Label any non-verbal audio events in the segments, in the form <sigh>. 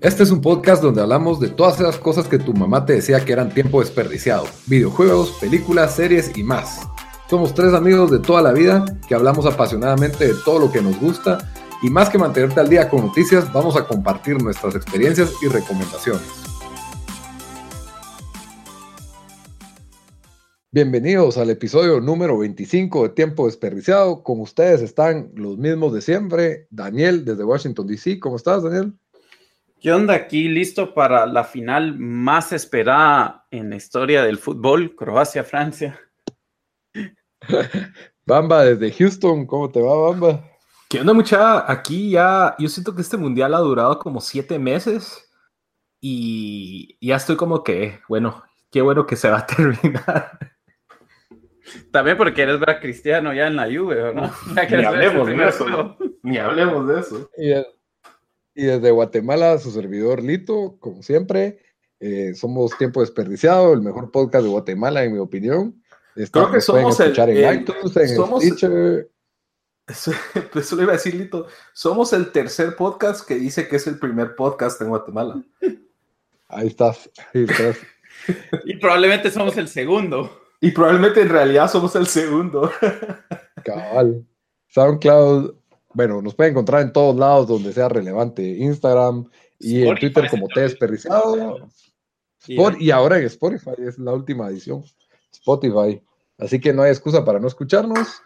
Este es un podcast donde hablamos de todas esas cosas que tu mamá te decía que eran tiempo desperdiciado. Videojuegos, películas, series y más. Somos tres amigos de toda la vida que hablamos apasionadamente de todo lo que nos gusta y más que mantenerte al día con noticias, vamos a compartir nuestras experiencias y recomendaciones. Bienvenidos al episodio número 25 de Tiempo Desperdiciado. Con ustedes están los mismos de siempre. Daniel desde Washington, D.C. ¿Cómo estás, Daniel? ¿Qué onda aquí? Listo para la final más esperada en la historia del fútbol, Croacia-Francia. <laughs> Bamba desde Houston, ¿cómo te va, Bamba? ¿Qué onda, mucha? Aquí ya, yo siento que este mundial ha durado como siete meses y ya estoy como que, bueno, qué bueno que se va a <laughs> terminar. También porque eres ver Cristiano ya en la Juve, ¿no? Ni hablemos de eso. Ni hablemos de eso. Y desde Guatemala, su servidor Lito, como siempre, eh, somos Tiempo Desperdiciado, el mejor podcast de Guatemala, en mi opinión. Creo que somos el, en iTunes, en somos, Stitcher. Eso, <laughs> eso le iba a decir, Lito. Somos el tercer podcast que dice que es el primer podcast en Guatemala. Ahí estás. Ahí estás. y probablemente somos el segundo. Y probablemente en realidad somos el segundo. <laughs> Cabal. SoundCloud, bueno, nos pueden encontrar en todos lados donde sea relevante. Instagram y en Twitter como T desperdiciado. y ahora en Spotify, es la última edición. Spotify. Así que no hay excusa para no escucharnos.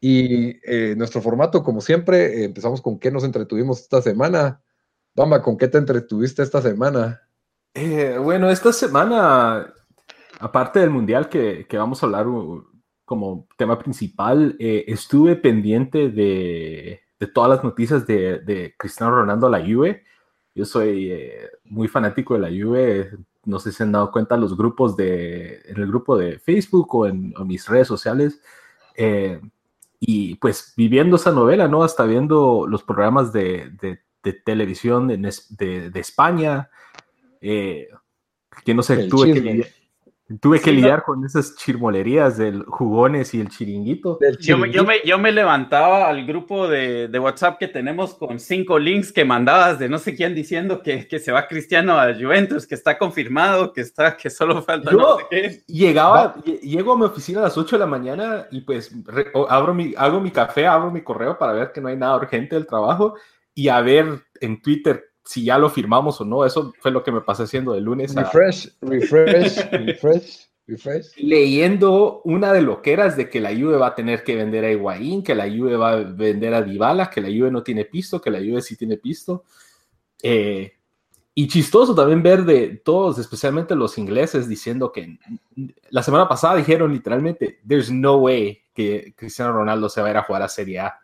Y eh, nuestro formato, como siempre, eh, empezamos con qué nos entretuvimos esta semana. Bamba, ¿con qué te entretuviste esta semana? Eh, bueno, esta semana, aparte del mundial que, que vamos a hablar como tema principal, eh, estuve pendiente de, de, todas las noticias de, de, Cristiano Ronaldo a la Juve. Yo soy eh, muy fanático de la Juve. No sé si han dado cuenta los grupos de, en el grupo de Facebook o en, mis redes sociales. Eh, y pues viviendo esa novela, ¿no? Hasta viendo los programas de, de televisión de, España. que no sé, tuve que, Tuve que lidiar con esas chirmolerías del jugones y el chiringuito. Yo, me, yo, me, levantaba al grupo de, de, WhatsApp que tenemos con cinco links que mandabas de no sé quién diciendo que, que, se va Cristiano a Juventus, que está confirmado, que está, que solo falta yo no sé qué. Llegaba, llego a mi oficina a las 8 de la mañana y pues abro mi, hago mi café, abro mi correo para ver que no hay nada urgente del trabajo y a ver en Twitter si ya lo firmamos o no. Eso fue lo que me pasé haciendo de lunes a... Refresh, refresh, <laughs> refresh, refresh. Leyendo una de loqueras de que la Juve va a tener que vender a Higuaín, que la Juve va a vender a Dybala, que la Juve no tiene pisto, que la Juve sí tiene pisto. Eh, y chistoso también ver de todos, especialmente los ingleses, diciendo que la semana pasada dijeron literalmente, there's no way que Cristiano Ronaldo se va a ir a jugar a Serie A.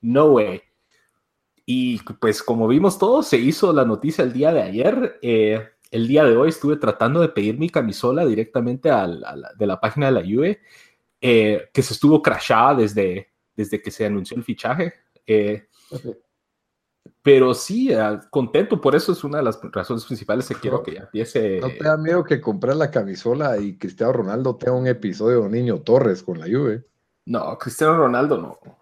No way. Y pues como vimos todos, se hizo la noticia el día de ayer. Eh, el día de hoy estuve tratando de pedir mi camisola directamente de la página de la Juve, eh, que se estuvo crashada desde, desde que se anunció el fichaje. Eh, pero sí, contento, por eso es una de las razones principales que quiero que ya empiece. ¿No te da miedo que comprar la camisola y Cristiano Ronaldo tenga un episodio Niño Torres con la Juve? No, Cristiano Ronaldo no.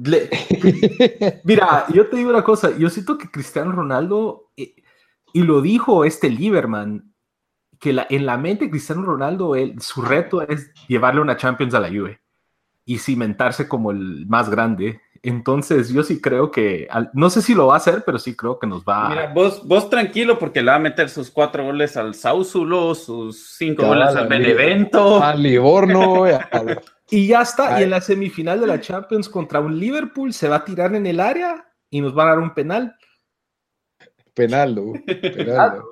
<laughs> Mira, yo te digo una cosa, yo siento que Cristiano Ronaldo, eh, y lo dijo este Lieberman, que la, en la mente de Cristiano Ronaldo, su reto es llevarle una Champions a la Juve y cimentarse como el más grande. Entonces, yo sí creo que, no sé si lo va a hacer, pero sí creo que nos va a... Mira, vos, vos tranquilo porque le va a meter sus cuatro goles al Sausulo, sus cinco goles al Benevento. Al Livorno, <laughs> Y ya está. Y en la semifinal de la Champions contra un Liverpool se va a tirar en el área y nos va a dar un penal. Penal, ¿no? <laughs> Penal.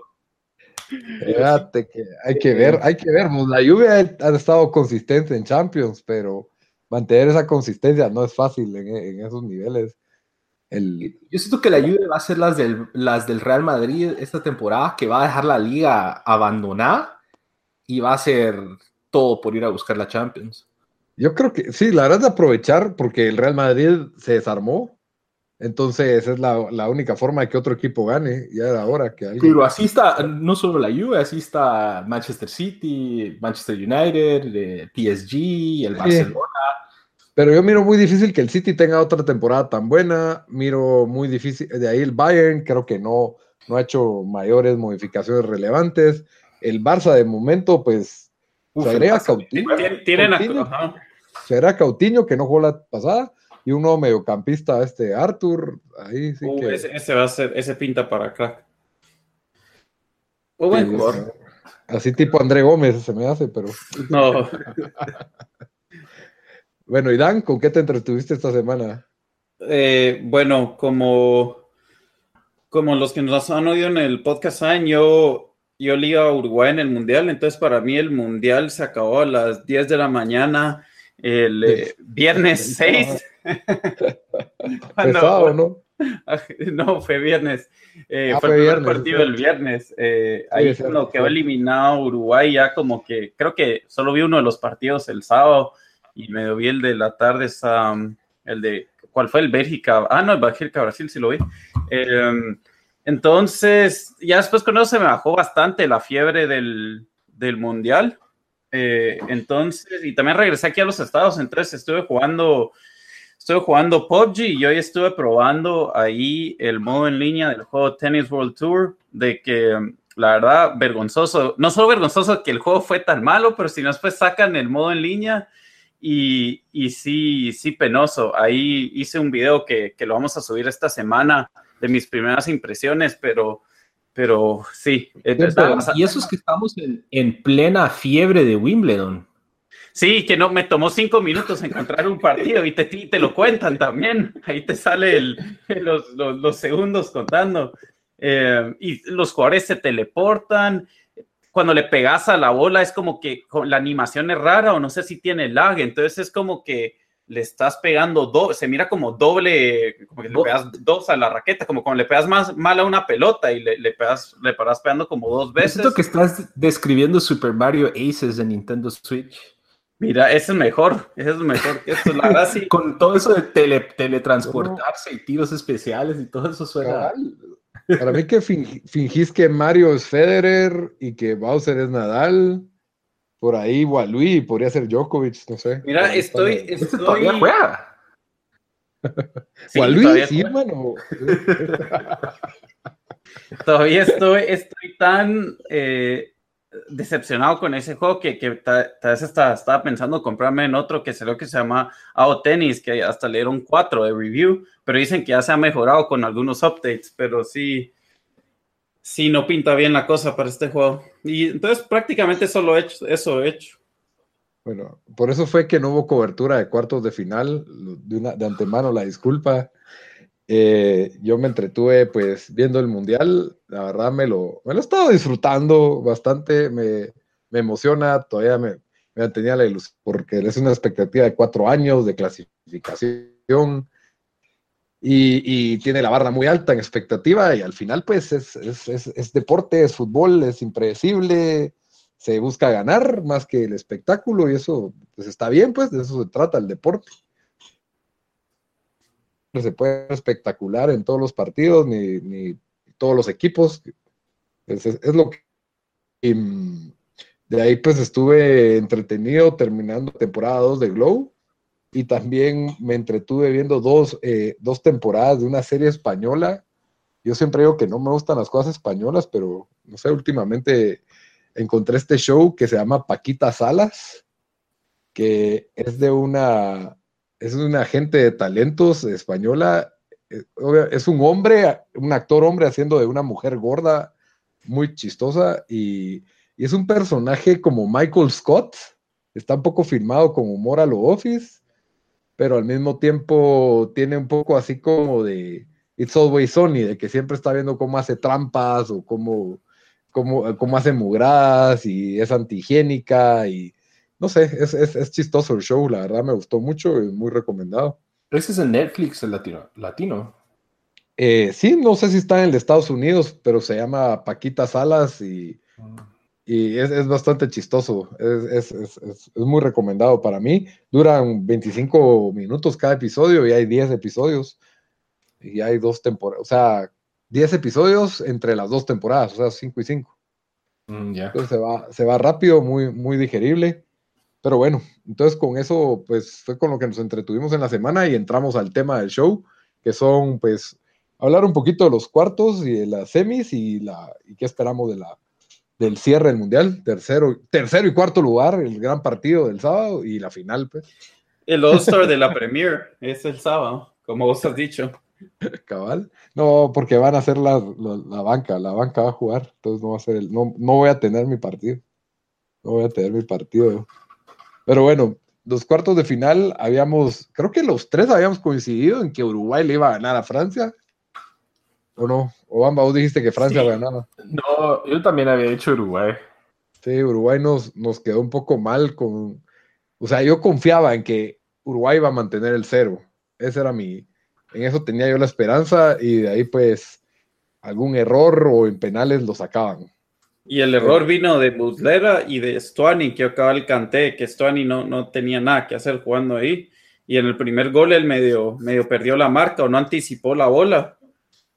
que hay que ver, hay que ver. La lluvia ha estado consistente en Champions, pero mantener esa consistencia no es fácil en, esos niveles. El... Yo siento que la lluvia va a ser las del, las del Real Madrid esta temporada, que va a dejar la liga abandonada y va a hacer todo por ir a buscar la Champions. Yo creo que sí, la verdad es de aprovechar porque el Real Madrid se desarmó. Entonces es la, la única forma de que otro equipo gane. Ya era hora que alguien... Pero así está, no solo la Juve, así está Manchester City, Manchester United, PSG, el Barcelona. Pero yo miro muy difícil que el City tenga otra temporada tan buena. Miro muy difícil, de ahí el Bayern, creo que no, no ha hecho mayores modificaciones relevantes. El Barça de momento, pues, se agrega Coutinho. Tienen Se agrega Coutinho, que no jugó la pasada, y un nuevo mediocampista, este Arthur, ahí sí uh, que... Ese, va a ser, ese pinta para crack. Así tipo André Gómez se me hace, pero... <laughs> No. <laughs> bueno, y Dan, ¿con qué te entretuviste esta semana? Eh, bueno, como, como los que nos han oído en el podcast yo, yo liga a Uruguay en el Mundial, entonces para mí el Mundial se acabó a las 10 de la mañana, el eh, viernes 6. <laughs> ¿no? No, fue viernes. Eh, ah, fue, el partido del viernes. ahí cuando quedó eliminado Uruguay, ya como que creo que solo vi uno de los partidos el sábado y me vi el de la tarde, el de ¿Cuál fue el Bélgica? Ah, no, el Bélgica Brasil, sí lo vi. Em, entonces, ya después con eso se me bajó bastante la fiebre del, del Mundial. Eh, entonces, y también regresé aquí a los Estados, entonces estuve jugando, estuve jugando PUBG y hoy estuve probando ahí el modo en línea del juego Tennis World Tour, de que la verdad, vergonzoso, no solo vergonzoso que el juego fue tan malo, pero si no después sacan el modo en línea y, y, sí, sí, penoso. Ahí hice un video que, que, lo vamos a subir esta semana de mis primeras impresiones, pero, pero sí. y eso es que estamos en, en, plena fiebre de Wimbledon. Sí, que no me tomó cinco minutos encontrar un partido y te, te lo cuentan también. Ahí te sale el, los, los, los, segundos contando. Eh, y los jugadores se teleportan cuando le pegas a la bola es como que la animación es rara o no sé si tiene lag, entonces es como que le estás pegando dos, se mira como doble, como que le pegas dos a la raqueta, como cuando le pegas más mal a una pelota y le, le pegas, le paras pegando como dos veces. Siento que estás describiendo Super Mario Aces de Nintendo Switch. Mira, ese es mejor, ese es mejor que esto, la verdad sí. <laughs> Con todo eso de tele, teletransportarse y tiros especiales y todo eso suena. Para mí que fingís que Mario es Federer y que Bowser es Nadal. Por ahí Walui podría ser Djokovic, no sé. Mira, estoy, estoy... todavía juega. Sí, Walui, sí, hermano. <laughs> todavía estoy, estoy tan eh, decepcionado con ese juego que, que tal vez estaba pensando comprarme en otro que lo que se llama AO Tennis, que hasta le dieron 4 de review, pero dicen que ya se ha mejorado con algunos updates, pero sí, sí no pinta bien la cosa para este juego. Y entonces prácticamente solo he hecho, eso he hecho. Bueno, por eso fue que no hubo cobertura de cuartos de final, de, una, de antemano la disculpa. Eh, yo me entretuve pues viendo el mundial, la verdad me lo, me lo he estado disfrutando bastante, me, me emociona, todavía me, me tenía la ilusión, porque es una expectativa de cuatro años de clasificación y, tiene la barra muy alta en expectativa y al final pues es, es, deporte, es fútbol, es impredecible, se busca ganar más que el espectáculo y eso pues está bien, pues de eso se trata el deporte se puede espectacular en todos los partidos, ni, ni todos los equipos. Es, es, lo que... de ahí pues estuve entretenido terminando temporada 2 de Glow y también me entretuve viendo dos, eh, dos temporadas de una serie española. Yo siempre digo que no me gustan las cosas españolas, pero no sé, últimamente encontré este show que se llama Paquita Salas, que es de una es una agente de talentos española. Eh, es un hombre, un actor hombre haciendo de una mujer gorda, muy chistosa, y, es un personaje como Michael Scott. Está un poco filmado con humor a lo Office, pero al mismo tiempo tiene un poco así como de It's Always Sunny, de que siempre está viendo cómo hace trampas o cómo, cómo, cómo hace mugradas y es antihigiénica y no sé, es, es, es, chistoso el show, la verdad me gustó mucho, es muy recomendado. Ese es en Netflix, el latino. latino. Eh, sí, no sé si está en el de Estados Unidos, pero se llama Paquita Salas y, y es, es, bastante chistoso. Es, es, muy recomendado para mí. Duran 25 minutos cada episodio y hay 10 episodios. Y hay dos temporadas, o sea, 10 episodios entre las dos temporadas, o sea, 5 y 5. Mm, Entonces se va, se va rápido, muy, muy digerible. Pero bueno, entonces con eso, pues fue con lo que nos entretuvimos en la semana y entramos al tema del show, que son pues hablar un poquito de los cuartos y de las semis y, la, y qué esperamos de la, del cierre del Mundial, tercero, tercero y cuarto lugar, el gran partido del sábado y la final, pues. El All-Star de la Premier es el sábado, como vos has dicho. <laughs> Cabal. No, porque van a hacer la, la, banca, la banca va a jugar, entonces no va a ser el, no, no voy a tener mi partido. No voy a tener mi partido. Pero bueno, los cuartos de final habíamos, creo que los tres habíamos coincidido en que Uruguay le iba a ganar a Francia. ¿O no? O Bamba, vos dijiste que Francia ganaba. No, yo también había dicho Uruguay. Sí, Uruguay nos, nos quedó un poco mal con. O sea, yo confiaba en que Uruguay iba a mantener el cero. Ese era mi. En eso tenía yo la esperanza y de ahí, pues, algún error o en penales lo sacaban. Y el error vino de Muslera y de Stuani, que acaba el canté, que Stuani no, no tenía nada que hacer jugando ahí. Y en el primer gol él medio, medio perdió la marca o no anticipó la bola.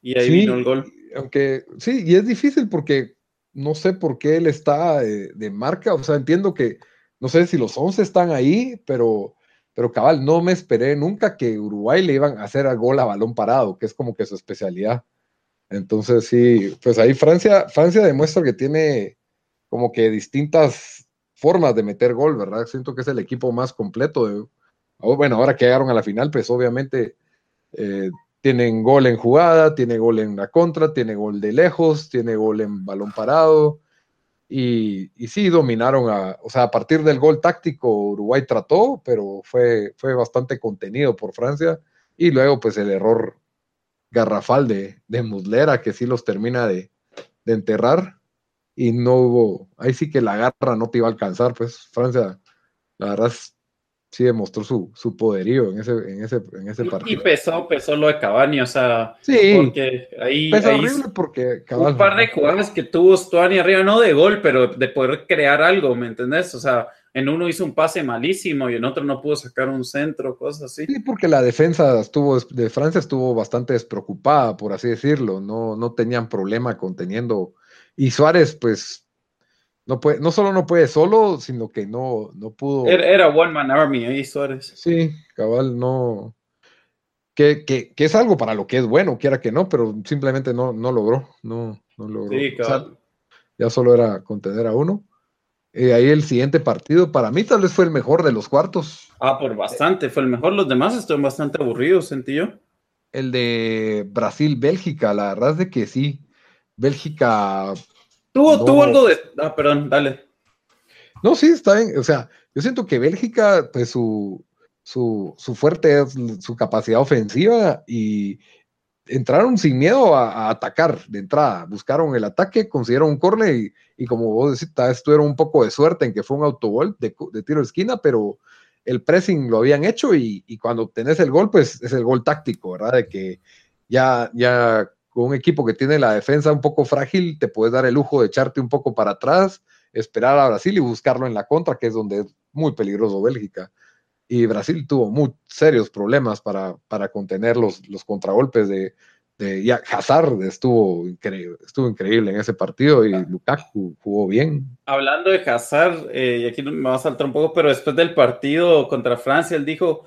Y ahí vino el gol. Aunque sí, y es difícil porque no sé por qué él está de, marca. O sea, entiendo que no sé si los 11 están ahí, pero, pero cabal, no me esperé nunca que Uruguay le iban a hacer al gol a balón parado, que es como que su especialidad. Entonces, sí, pues ahí Francia, Francia demuestra que tiene como que distintas formas de meter gol, ¿verdad? Siento que es el equipo más completo. De, bueno, ahora que llegaron a la final, pues obviamente eh, tienen gol en jugada, tiene gol en la contra, tiene gol de lejos, tiene gol en balón parado. Y, y sí, dominaron a, o sea, a partir del gol táctico, Uruguay trató, pero fue, fue bastante contenido por Francia. Y luego, pues el error garrafal de, de Muslera, que sí los termina de, enterrar. Y no hubo, ahí sí que la garra no te iba a alcanzar, pues Francia, la verdad, sí demostró su, su poderío en ese, en ese, en ese partido. Y pesó, pesó lo de Cavani, o sea, sí, porque ahí, horrible porque un par de jugadas que tuvo Stuani arriba, no de gol, pero de poder crear algo, ¿me entendés? O sea, en uno hizo un pase malísimo y en otro no pudo sacar un centro, cosas así. Sí, porque la defensa estuvo, de Francia estuvo bastante despreocupada, por así decirlo, no, no tenían problema conteniendo. Y Suárez, pues, no, puede, no solo no puede solo, sino que no, no pudo. Era, One Man Army ahí, Suárez. Sí, cabal, no. Que, que, que, es algo para lo que es bueno, quiera que no, pero simplemente no, no logró, no, no logró. Sí, cabal. ya solo era contener a uno. Y ahí el siguiente partido, para mí tal vez fue el mejor de los cuartos. Ah, por bastante, fue el mejor. Los demás estuvieron bastante aburridos, sentí yo. El de Brasil-Bélgica, la verdad es de que sí. Bélgica. Tuvo, tuvo algo de. Ah, perdón, dale. No, sí, está bien. O sea, yo siento que Bélgica, pues su, su, su fuerte es su capacidad ofensiva y, entraron sin miedo a, atacar de entrada, buscaron el ataque, consiguieron un corner y, como vos decís, tuvieron un poco de suerte en que fue un autogol de, tiro de esquina, pero el pressing lo habían hecho y, cuando tenés el gol, pues es el gol táctico, ¿verdad? De que ya, ya con un equipo que tiene la defensa un poco frágil, te puedes dar el lujo de echarte un poco para atrás, esperar a Brasil y buscarlo en la contra, que es donde es muy peligroso Bélgica y Brasil tuvo muy serios problemas para, para contener los, los contragolpes de, de ya, Hazard estuvo increíble, estuvo increíble en ese partido y Lukaku jugó bien. Hablando de Hazard, eh, y aquí me va a saltar un poco, pero después del partido contra Francia, él dijo,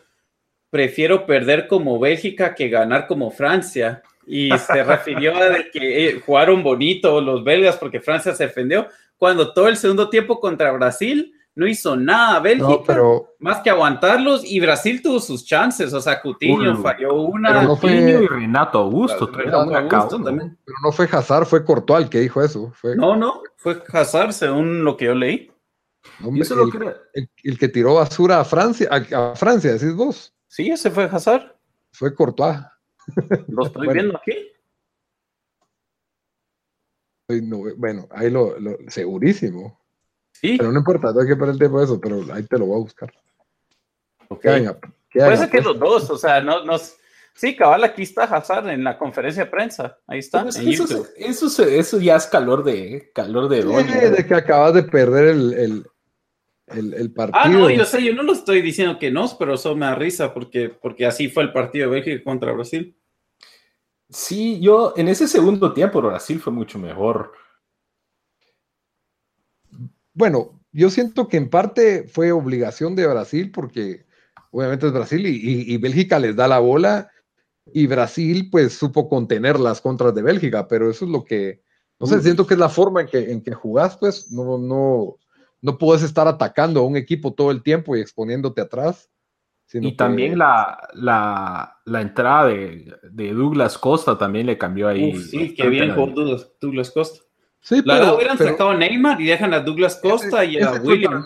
prefiero perder como Bélgica que ganar como Francia. Y se refirió a que eh, jugaron bonito los belgas porque Francia se defendió, cuando todo el segundo tiempo contra Brasil no hizo nada Bélgica, pero, más que aguantarlos y Brasil tuvo sus chances, o sea, Coutinho falló una. Pero no fue y Renato Augusto, también. Pero no fue Hazard, fue Courtois el que dijo eso. Fue... No, no, fue Hazard según lo que yo leí. el, que tiró basura a Francia, a, Francia, decís vos. Sí, ese fue Hazard. Fue Courtois. Lo <laughs> estoy viendo aquí. bueno, ahí lo, lo segurísimo. Pero no importa, no hay que perder el tiempo de eso, pero ahí te lo voy a buscar. Okay. Puede ser que los dos, o sea, no, no, sí, cabal, aquí está Hazard en la conferencia de prensa, ahí está. eso, eso, eso, ya es calor de calor de sí, de que acabas de perder el, el, el, el, partido. Ah, no, yo sé, yo no lo estoy diciendo que no, pero eso me da risa porque, porque así fue el partido de Bélgica contra Brasil. Sí, yo en ese segundo tiempo Brasil fue mucho mejor. Bueno, yo siento que en parte fue obligación de Brasil porque obviamente es Brasil y, Bélgica les da la bola Y Brasil, pues, supo contener las contras de Bélgica, pero eso es lo que, no sé, siento que es la forma en que, en que jugás, pues, no, no, no puedes estar atacando a un equipo todo el tiempo y exponiéndote atrás. Y también la, la, la, entrada de, de, Douglas Costa también le cambió ahí. sí, qué bien con Douglas, Costa. Sí, la pero, hubieran sacado a Neymar y dejan a Douglas Costa y a William.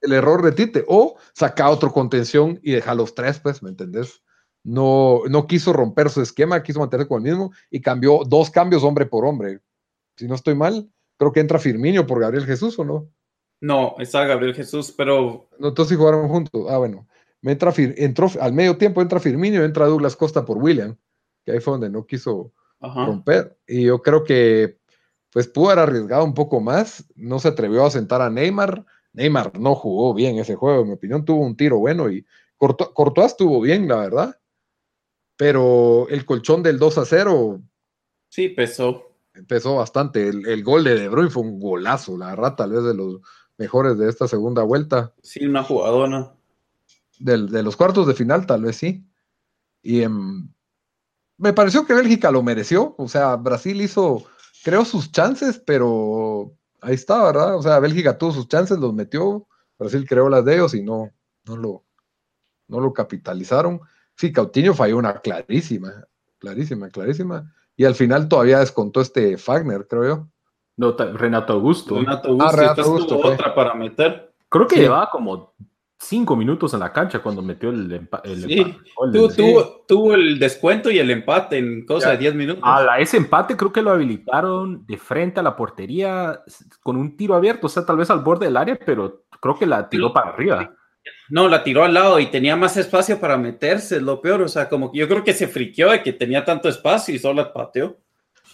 El, error de Tite. O saca otro contención y deja los tres, pues, ¿me entendés? No, no quiso romper su esquema, quiso mantenerse con el mismo y cambió dos cambios hombre por hombre. Si no estoy mal, creo que entra Firmino por Gabriel Jesús o no. No, está Gabriel Jesús, pero. No, entonces jugaron juntos. Ah, bueno. Me entra, entró, al medio tiempo entra Firmino entra Douglas Costa por William, que ahí fue donde no quiso romper. Y yo creo que pues pudo haber arriesgado un poco más. No se atrevió a sentar a Neymar. Neymar no jugó bien ese juego, en mi opinión, tuvo un tiro bueno y Cortó, estuvo bien, la verdad. Pero el colchón del 2 a 0. Sí, pesó. Pesó bastante. El, el gol de De Bruyne fue un golazo, la verdad, tal vez de los mejores de esta segunda vuelta. Sí, una jugadona. de los cuartos de final, tal vez sí. Y em, me pareció que Bélgica lo mereció. O sea, Brasil hizo, creo, sus chances, pero ahí está, ¿verdad? O sea, Bélgica tuvo sus chances, los metió. Brasil creó las de ellos y no, no, lo, no lo capitalizaron. Sí, Cautiño falló una clarísima, clarísima, clarísima. Y al final todavía descontó este Fagner, creo yo. No, Renato Augusto. Renato Augusto, ah, Renato Augusto otra para meter. Creo que llevaba como cinco minutos en la cancha cuando metió el, empate. Sí, tuvo, el descuento y el empate en cosa de diez minutos. A ese empate creo que lo habilitaron de frente a la portería con un tiro abierto, o sea, tal vez al borde del área, pero creo que la tiró para arriba. No, la tiró al lado y tenía más espacio para meterse, es lo peor. O sea, como que yo creo que se friqueó de que tenía tanto espacio y solo la pateó.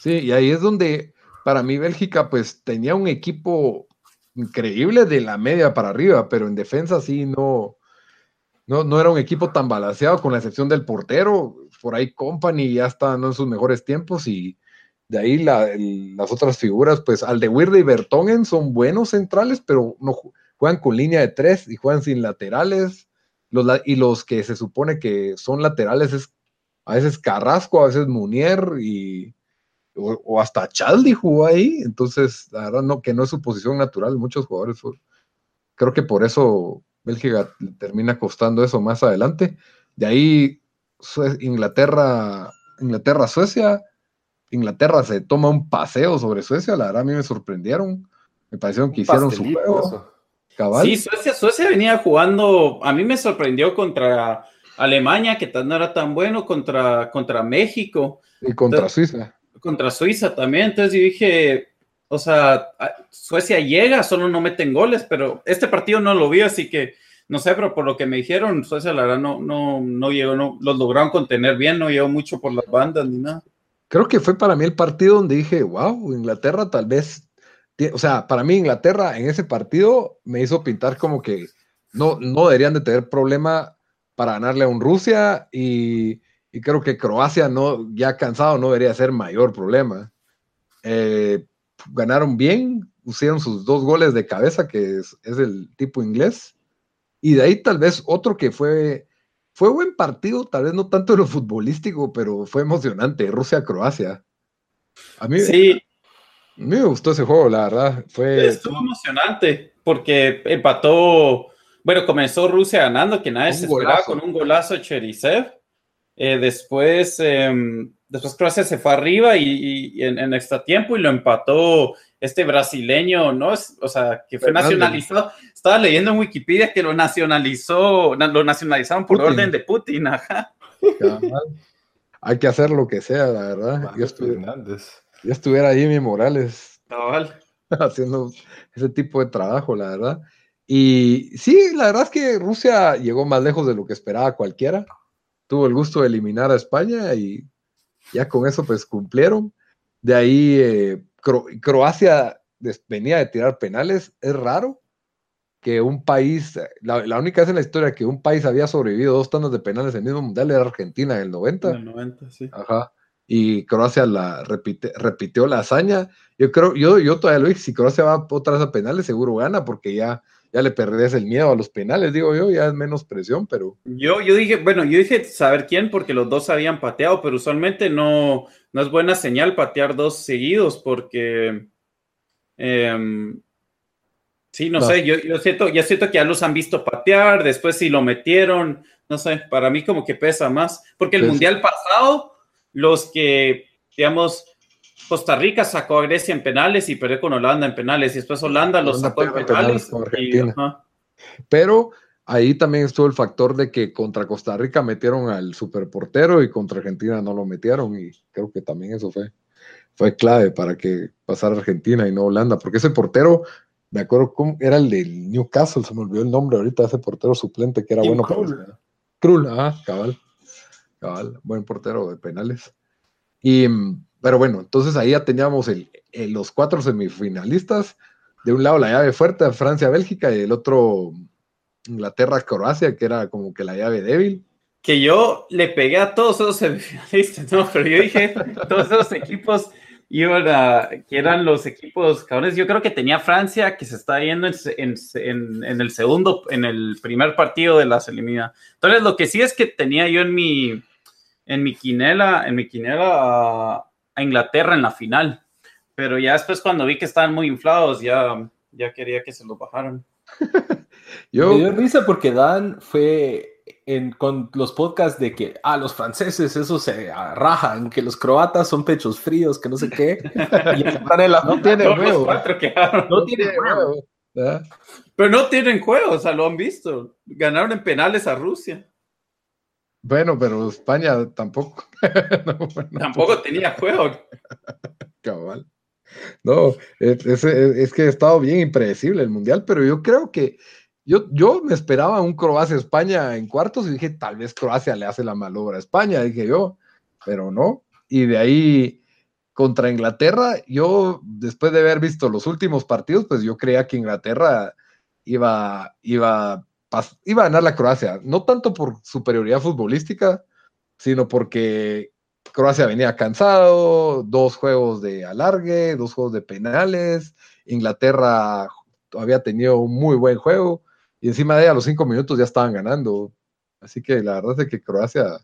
Sí, y ahí es donde para mí Bélgica pues tenía un equipo increíble de la media para arriba, pero en defensa sí no, no, no era un equipo tan balanceado, con la excepción del portero. Por ahí Company ya está en sus mejores tiempos y de ahí las otras figuras, pues Aldewirde y Bertongen son buenos centrales, pero no juegan con línea de tres y juegan sin laterales. Los, y los que se supone que son laterales es a veces Carrasco, a veces Munier y o, hasta Chaldi jugó ahí, entonces la verdad no, que no es su posición natural, muchos jugadores, creo que por eso Bélgica termina costando eso más adelante. De ahí Inglaterra, Inglaterra, Suecia, Inglaterra se toma un paseo sobre Suecia, la verdad a mí me sorprendieron, me parecieron que hicieron su juego. Sí, Suecia, Suecia venía jugando, a mí me sorprendió contra Alemania, que no era tan bueno, contra, contra México. Y contra Suiza contra Suiza también, entonces yo dije, o sea, Suecia llega, solo no meten goles, pero este partido no lo vi, así que no sé, pero por lo que me dijeron, Suecia la verdad no, no, no llegó, no, los lograron contener bien, no llegó mucho por las bandas ni nada. Creo que fue para mí el partido donde dije, wow, Inglaterra tal vez, o sea, para mí Inglaterra en ese partido me hizo pintar como que no, no deberían de tener problema para ganarle a un Rusia y y creo que Croacia no, ya cansado, no debería ser mayor problema. Eh, ganaron bien, hicieron sus dos goles de cabeza, que es, el tipo inglés. Y de ahí tal vez otro que fue, fue buen partido, tal vez no tanto en lo futbolístico, pero fue emocionante, Rusia-Croacia. A mí, sí. a mí me gustó ese juego, la verdad. Fue, Estuvo emocionante, porque empató, bueno, comenzó Rusia ganando, que nadie se esperaba, con un golazo de Cherisev eh, después, em, después Croacia se fue arriba y, en, extra tiempo y lo empató este brasileño, ¿no? o sea, que fue nacionalizado. Estaba leyendo en Wikipedia que lo nacionalizó, lo nacionalizaron por orden de Putin, ajá. Hay que hacer lo que sea, la verdad. Yo estuviera, yo estuviera ahí, mi Morales. <laughs> Haciendo ese tipo de trabajo, la verdad. Y sí, la verdad es que Rusia llegó más lejos de lo que esperaba cualquiera tuvo el gusto de eliminar a España y ya con eso pues cumplieron. De ahí eh, Croacia venía de tirar penales. Es raro que un país, la, única vez en la historia que un país había sobrevivido dos tandas de penales en el mismo mundial era Argentina en el 90. En el 90, sí. Ajá. Y Croacia la repitió la hazaña. Yo creo, yo, yo todavía lo dije, si Croacia va otra vez a penales, seguro gana, porque ya ya le perdés el miedo a los penales, digo yo, ya es menos presión, pero... Yo, yo dije, bueno, yo dije saber quién, porque los dos habían pateado, pero usualmente no, no es buena señal patear dos seguidos, porque... Em, sí, no, sé, yo, yo, siento, ya siento que ya los han visto patear, después si lo metieron, no sé, para mí como que pesa más, porque el Mundial pasado, los que, digamos, Costa Rica sacó a Grecia en penales y perdió con Holanda en penales. Y después Holanda los sacó en penales. Pero ahí también estuvo el factor de que contra Costa Rica metieron al superportero y contra Argentina no lo metieron. Y creo que también eso fue, fue clave para que pasara Argentina y no Holanda. Porque ese portero, me acuerdo cómo era el del Newcastle, se me olvidó el nombre ahorita, ese portero suplente que era bueno para. Krul, ah, cabal. Cabal, buen portero de penales. Y mm, pero bueno, entonces ahí ya teníamos el, los cuatro semifinalistas. De un lado la llave fuerte, Francia-Bélgica, y el otro Inglaterra-Croacia, que era como que la llave débil. Que yo le pegué a todos esos semifinalistas, ¿no? Pero yo dije, <laughs> todos esos equipos iban a, que eran los equipos cabrones. Yo creo que tenía Francia, que se está yendo en, en, el segundo, en el primer partido de la eliminadas. Entonces, lo que sí es que tenía yo en mi, en mi quinela, en mi quinela a Inglaterra en la final. Pero ya después cuando vi que estaban muy inflados, ya, ya quería que se los bajaran. <laughs> Yo... Me dio risa porque Dan fue en, con los podcasts de que, ah, los franceses, eso se rajan, que los croatas son pechos fríos, que no sé qué. <laughs> no tienen juego. No tienen juego. Pero no tienen juego, o sea, lo han visto. Ganaron en penales a Rusia. Bueno, pero España tampoco. <laughs> tampoco tenía juego. Cabal. No, es, que ha estado bien impredecible el mundial, pero yo creo que yo, yo me esperaba un Croacia-España en cuartos y dije, tal vez Croacia le hace la malobra a España, dije yo, pero no. Y de ahí contra Inglaterra, yo después de haber visto los últimos partidos, pues yo creía que Inglaterra iba, iba iba a ganar la Croacia, no tanto por superioridad futbolística, sino porque Croacia venía cansado, dos juegos de alargue, dos juegos de penales, Inglaterra había tenido un muy buen juego y encima de a los cinco minutos ya estaban ganando. Así que la verdad es que Croacia...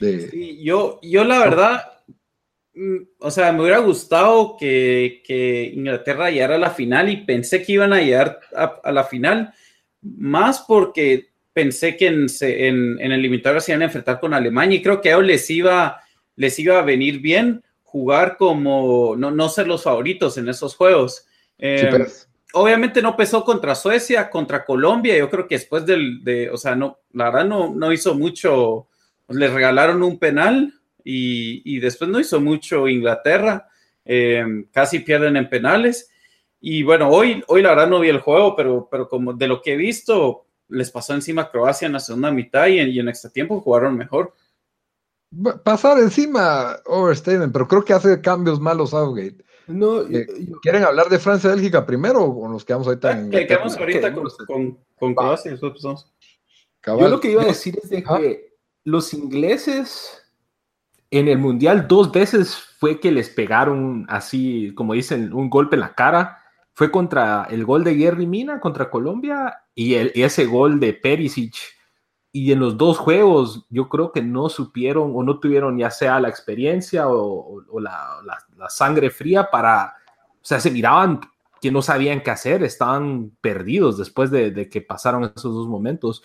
De... yo, yo la verdad, mm, o sea, me hubiera gustado que, que, Inglaterra llegara a la final y pensé que iban a llegar a la final más porque pensé que en, en, el limitador se iban a enfrentar con Alemania y creo que a ellos les iba, les iba a venir bien jugar como no, no ser los favoritos en esos juegos. Eh, obviamente no pesó contra Suecia, contra Colombia, yo creo que después del, de, o sea, no, la verdad no, no hizo mucho, les regalaron un penal y, y después no hizo mucho Inglaterra, eh, casi pierden en penales y bueno, hoy, hoy la verdad no vi el juego, pero, pero como de lo que he visto, les pasó encima a Croacia en la segunda mitad y en, y en extra tiempo jugaron mejor. Pasar encima overstatement, pero creo que hace cambios malos Southgate. No, eh, ¿Quieren hablar de Francia-Bélgica primero o nos quedamos ahorita en... Que quedamos ahorita con, con, con Croacia. Yo lo que iba a decir es de que los ingleses en el Mundial dos veces fue que les pegaron así, como dicen, un golpe en la cara fue contra el gol de Gary Mina contra Colombia y, el, ese gol de Perisic. Y en los dos juegos yo creo que no supieron o no tuvieron ya sea la experiencia o, la, sangre fría para, o sea, se miraban que no sabían qué hacer, estaban perdidos después de, que pasaron esos dos momentos.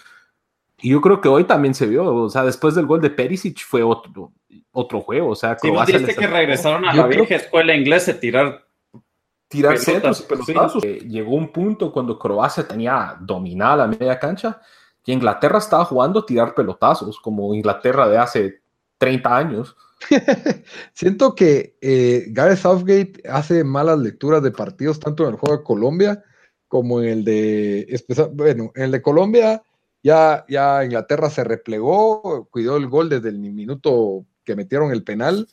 Y yo creo que hoy también se vio, o sea, después del gol de Perisic fue otro, otro juego, o sea, sí, que regresaron a la vieja escuela inglesa a tirar tirar centros y pelotazos. Llegó un punto cuando Croacia tenía dominada la media cancha y Inglaterra estaba jugando a tirar pelotazos, como Inglaterra de hace 30 años. <laughs> Siento que eh, Gareth Southgate hace malas lecturas de partidos, tanto en el juego de Colombia como en el de. Bueno, en el de Colombia ya, ya Inglaterra se replegó, cuidó el gol desde el minuto que metieron el penal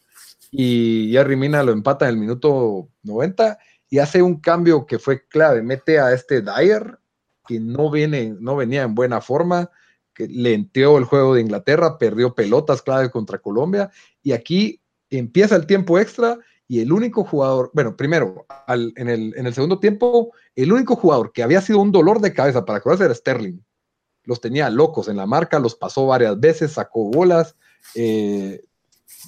y Jerry Mina lo empata en el minuto 90 y hace un cambio que fue clave, mete a este Dyer, que no, viene, no venía en buena forma, que lenteó el juego de Inglaterra, perdió pelotas clave contra Colombia, y aquí empieza el tiempo extra y el único jugador, bueno, primero, en, el, en el segundo tiempo, el único jugador que había sido un dolor de cabeza para Croacia era Sterling. Los tenía locos en la marca, los pasó varias veces, sacó bolas, eh,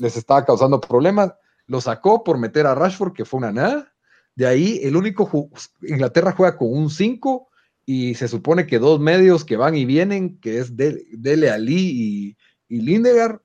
les estaba causando problemas, lo sacó por meter a Rashford, que fue una nada. De ahí, el único, Inglaterra juega con un 5 y se supone que dos medios que van y vienen, que es Dele Ali y, y Lindegaard,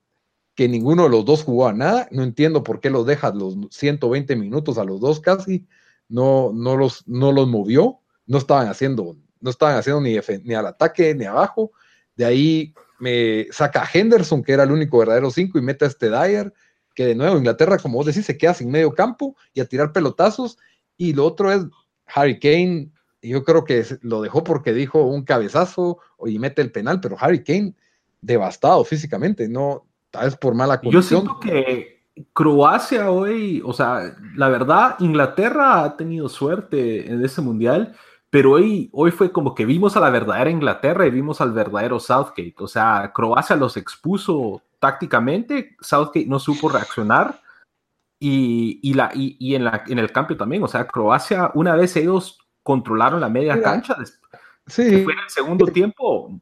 que ninguno de los dos jugó a nada. No entiendo por qué los dejas los 120 minutos a los dos casi. No, no, los, no los movió. No estaban haciendo, no estaban haciendo ni, ni al ataque ni abajo. De ahí me saca a Henderson, que era el único verdadero 5, y mete a este Dyer, que de nuevo Inglaterra, como vos decís, se queda sin medio campo y a tirar pelotazos. Y lo otro es Harry Kane yo creo que lo dejó porque dijo un cabezazo y mete el penal, pero Harry Kane devastado físicamente, no, tal vez por mala condición. Yo siento que Croacia hoy, o sea, la verdad, Inglaterra ha tenido suerte en ese mundial, pero hoy, hoy fue como que vimos a la verdadera Inglaterra y vimos al verdadero Southgate. O sea, Croacia los expuso tácticamente, Southgate no supo reaccionar. Y, y, la, y, en, la, en el cambio también, o sea, Croacia, una vez ellos controlaron la media cancha. Sí. Fue en el segundo tiempo,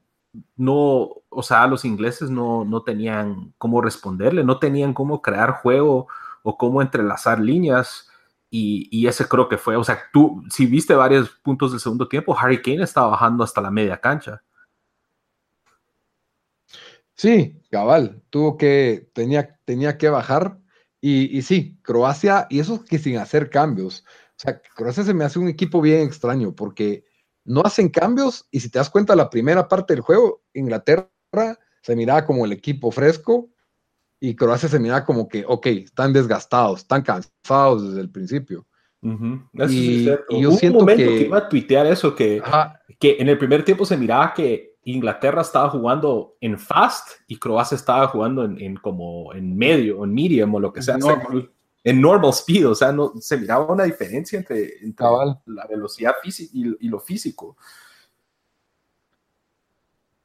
no, o sea, los ingleses no, no tenían cómo responderle, no tenían cómo crear juego o cómo entrelazar líneas. Y, y, ese creo que fue, o sea, tú, si viste varios puntos del segundo tiempo, Harry Kane estaba bajando hasta la media cancha. Sí, cabal, tuvo que, tenía, tenía que bajar. Y, y sí, Croacia, y eso que sin hacer cambios. O sea, Croacia se me hace un equipo bien extraño porque no hacen cambios y si te das cuenta, la primera parte del juego, Inglaterra se miraba como el equipo fresco y Croacia se miraba como que, ok, están desgastados, están cansados desde el principio. y, yo un siento momento que... iba a tuitear eso, que, que en el primer tiempo se miraba que Inglaterra estaba jugando en fast y Croacia estaba jugando en, como en medio, en medium o lo que sea en normal speed, o sea, no, se miraba una diferencia entre, la velocidad física y, lo físico.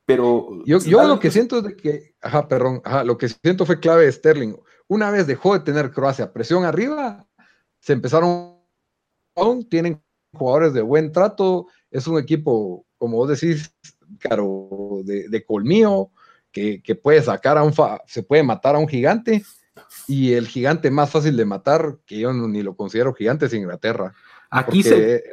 Pero yo, yo lo que siento es de que, ajá, perdón, ajá, lo que siento fue clave de Sterling. Una vez dejó de tener Croacia presión arriba, se empezaron, tienen jugadores de buen trato, es un equipo, como vos decís, caro, de, de colmillo, que, que, puede sacar a un, se puede matar a un gigante y el gigante más fácil de matar, que yo ni lo considero gigante, es Inglaterra. Aquí se,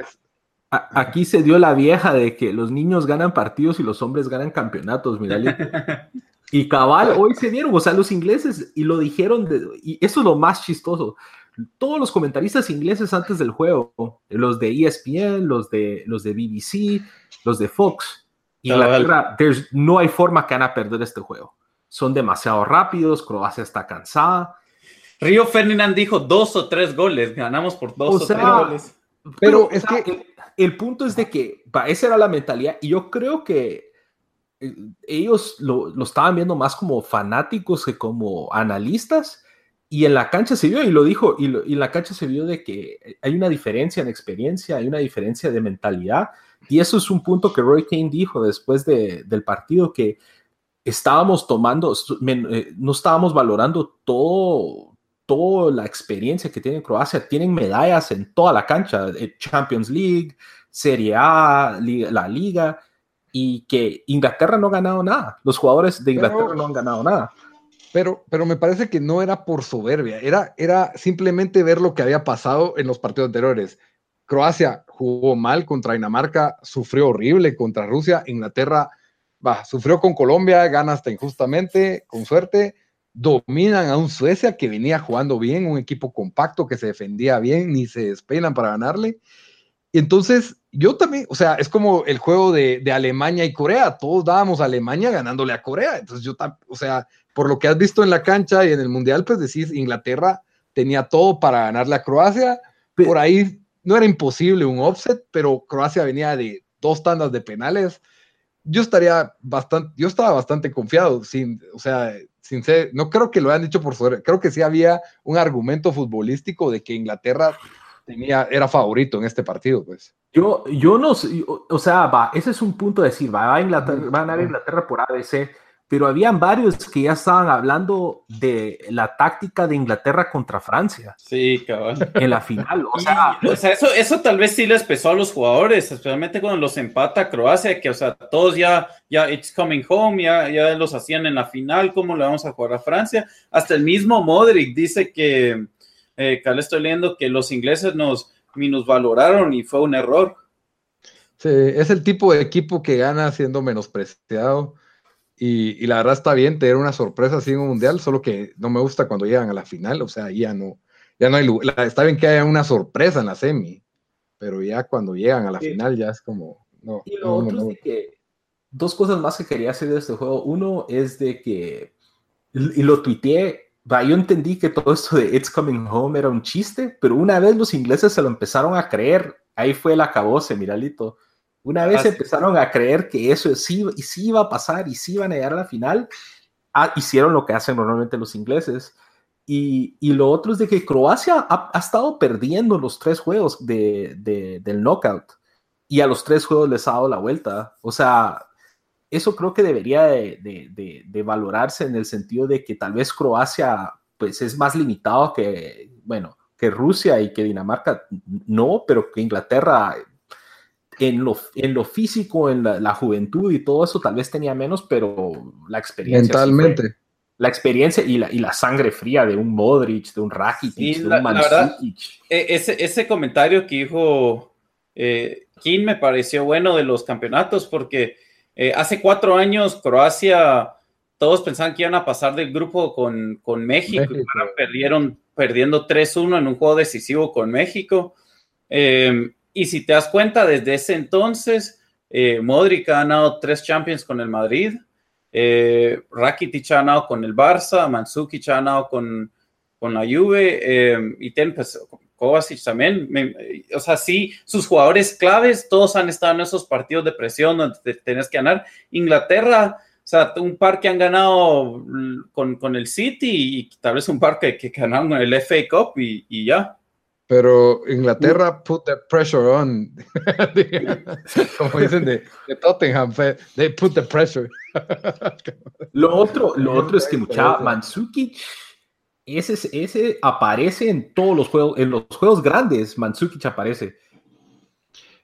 aquí se dio la vieja de que los niños ganan partidos y los hombres ganan campeonatos, mira. <laughs> Y cabal, hoy se dieron, o sea, los ingleses, y lo dijeron, y eso es lo más chistoso. Todos los comentaristas ingleses antes del juego, los de ESPN, los de, los de BBC, los de Fox, Inglaterra, no hay forma que van a perder este juego son demasiado rápidos, Croacia está cansada. Río Ferdinand dijo dos o tres goles, ganamos por dos o, tres goles. Pero, es que el, punto es de que esa era la mentalidad y yo creo que eh, ellos lo, estaban viendo más como fanáticos que como analistas y en la cancha se vio y lo dijo y, en la cancha se vio de que hay una diferencia en experiencia, hay una diferencia de mentalidad y eso es un punto que Roy Kane dijo después del partido que estábamos tomando, eh, no estábamos valorando todo, toda la experiencia que tiene Croacia. Tienen medallas en toda la cancha, eh, Champions League, Serie A, la Liga, y que Inglaterra no ha ganado nada. Los jugadores de Inglaterra no han ganado nada. Pero, pero me parece que no era por soberbia, era, era simplemente ver lo que había pasado en los partidos anteriores. Croacia jugó mal contra Dinamarca, sufrió horrible contra Rusia, Inglaterra va, sufrió con Colombia, gana hasta injustamente, con suerte, dominan a un Suecia que venía jugando bien, un equipo compacto que se defendía bien, ni se despeinan para ganarle. Y entonces, yo también, o sea, es como el juego de, Alemania y Corea, todos dábamos a Alemania ganándole a Corea. Entonces, yo, o sea, por lo que has visto en la cancha y en el Mundial, pues decís, Inglaterra tenía todo para ganarle a Croacia. Por ahí no era imposible un offset, pero Croacia venía de dos tandas de penales yo estaría bastante, yo estaba bastante confiado, sin, o sea, sin ser, no creo que lo hayan dicho por suerte, creo que sí había un argumento futbolístico de que Inglaterra tenía, era favorito en este partido, pues. Yo, yo no sé, o sea, va, ese es un punto de decir, va a, Inglaterra, va a ganar Inglaterra por ABC, pero habían varios que ya estaban hablando de la táctica de Inglaterra contra Francia. Sí, cabal. En la final. O sea, o sea eso, eso tal vez sí les pesó a los jugadores, especialmente cuando los empata Croacia, que, o sea, todos ya, ya, it's coming home, ya, ya los hacían en la final, ¿cómo le vamos a jugar a Francia? Hasta el mismo Modric dice que, eh, acá le estoy leyendo, que los ingleses nos minusvaloraron y fue un error. Sí, es el tipo de equipo que gana siendo menospreciado y, la verdad está bien tener una sorpresa así en un mundial, solo que no me gusta cuando llegan a la final, o sea, ya no, ya no hay lugar. Está bien que haya una sorpresa en la semi, pero ya cuando llegan a la final ya es como, no. Y lo otro es que dos cosas más que quería hacer de este juego. Uno es de que, y lo tuiteé, yo entendí que todo esto de It's Coming Home era un chiste, pero una vez los ingleses se lo empezaron a creer, ahí fue el acabose, miralito. Una vez empezaron a creer que eso sí, y sí iba a pasar y sí iban a llegar a la final, ah, hicieron lo que hacen normalmente los ingleses. Y, y lo otro es de que Croacia ha, estado perdiendo los tres juegos de, de, del knockout y a los tres juegos les ha dado la vuelta. O sea, eso creo que debería de, de, valorarse en el sentido de que tal vez Croacia pues es más limitado que, bueno, que Rusia y que Dinamarca no, pero que Inglaterra en lo, en lo físico, en la, juventud y todo eso, tal vez tenía menos, pero la experiencia. Mentalmente. la experiencia y la, y la sangre fría de un Modric, de un Rakitic, de un Mandzukic. E, ese, ese comentario que dijo eh, Kim me pareció bueno de los campeonatos, porque eh, hace cuatro años Croacia, todos pensaban que iban a pasar del grupo con, con México, Y perdieron perdiendo 3-1 en un juego decisivo con México. Eh, y si te das cuenta, desde ese entonces, eh, Modric ha ganado tres Champions con el Madrid, eh, Rakitic ha ganado con el Barça, Mandzukic ha ganado con, con la Juve, eh, y ten, pues, Kovacic también. o sea, sí, sus jugadores claves, todos han estado en esos partidos de presión donde tenés que ganar. Inglaterra, o sea, un par que han ganado con, con el City y tal vez un par que, que ganaron el FA Cup y ya. Pero Inglaterra put the pressure on. <laughs> Como dicen de, Tottenham, they put the pressure. lo otro, lo otro es que mucha Mansuki, ese, ese aparece en todos los juegos, en los juegos grandes, Mansukic aparece.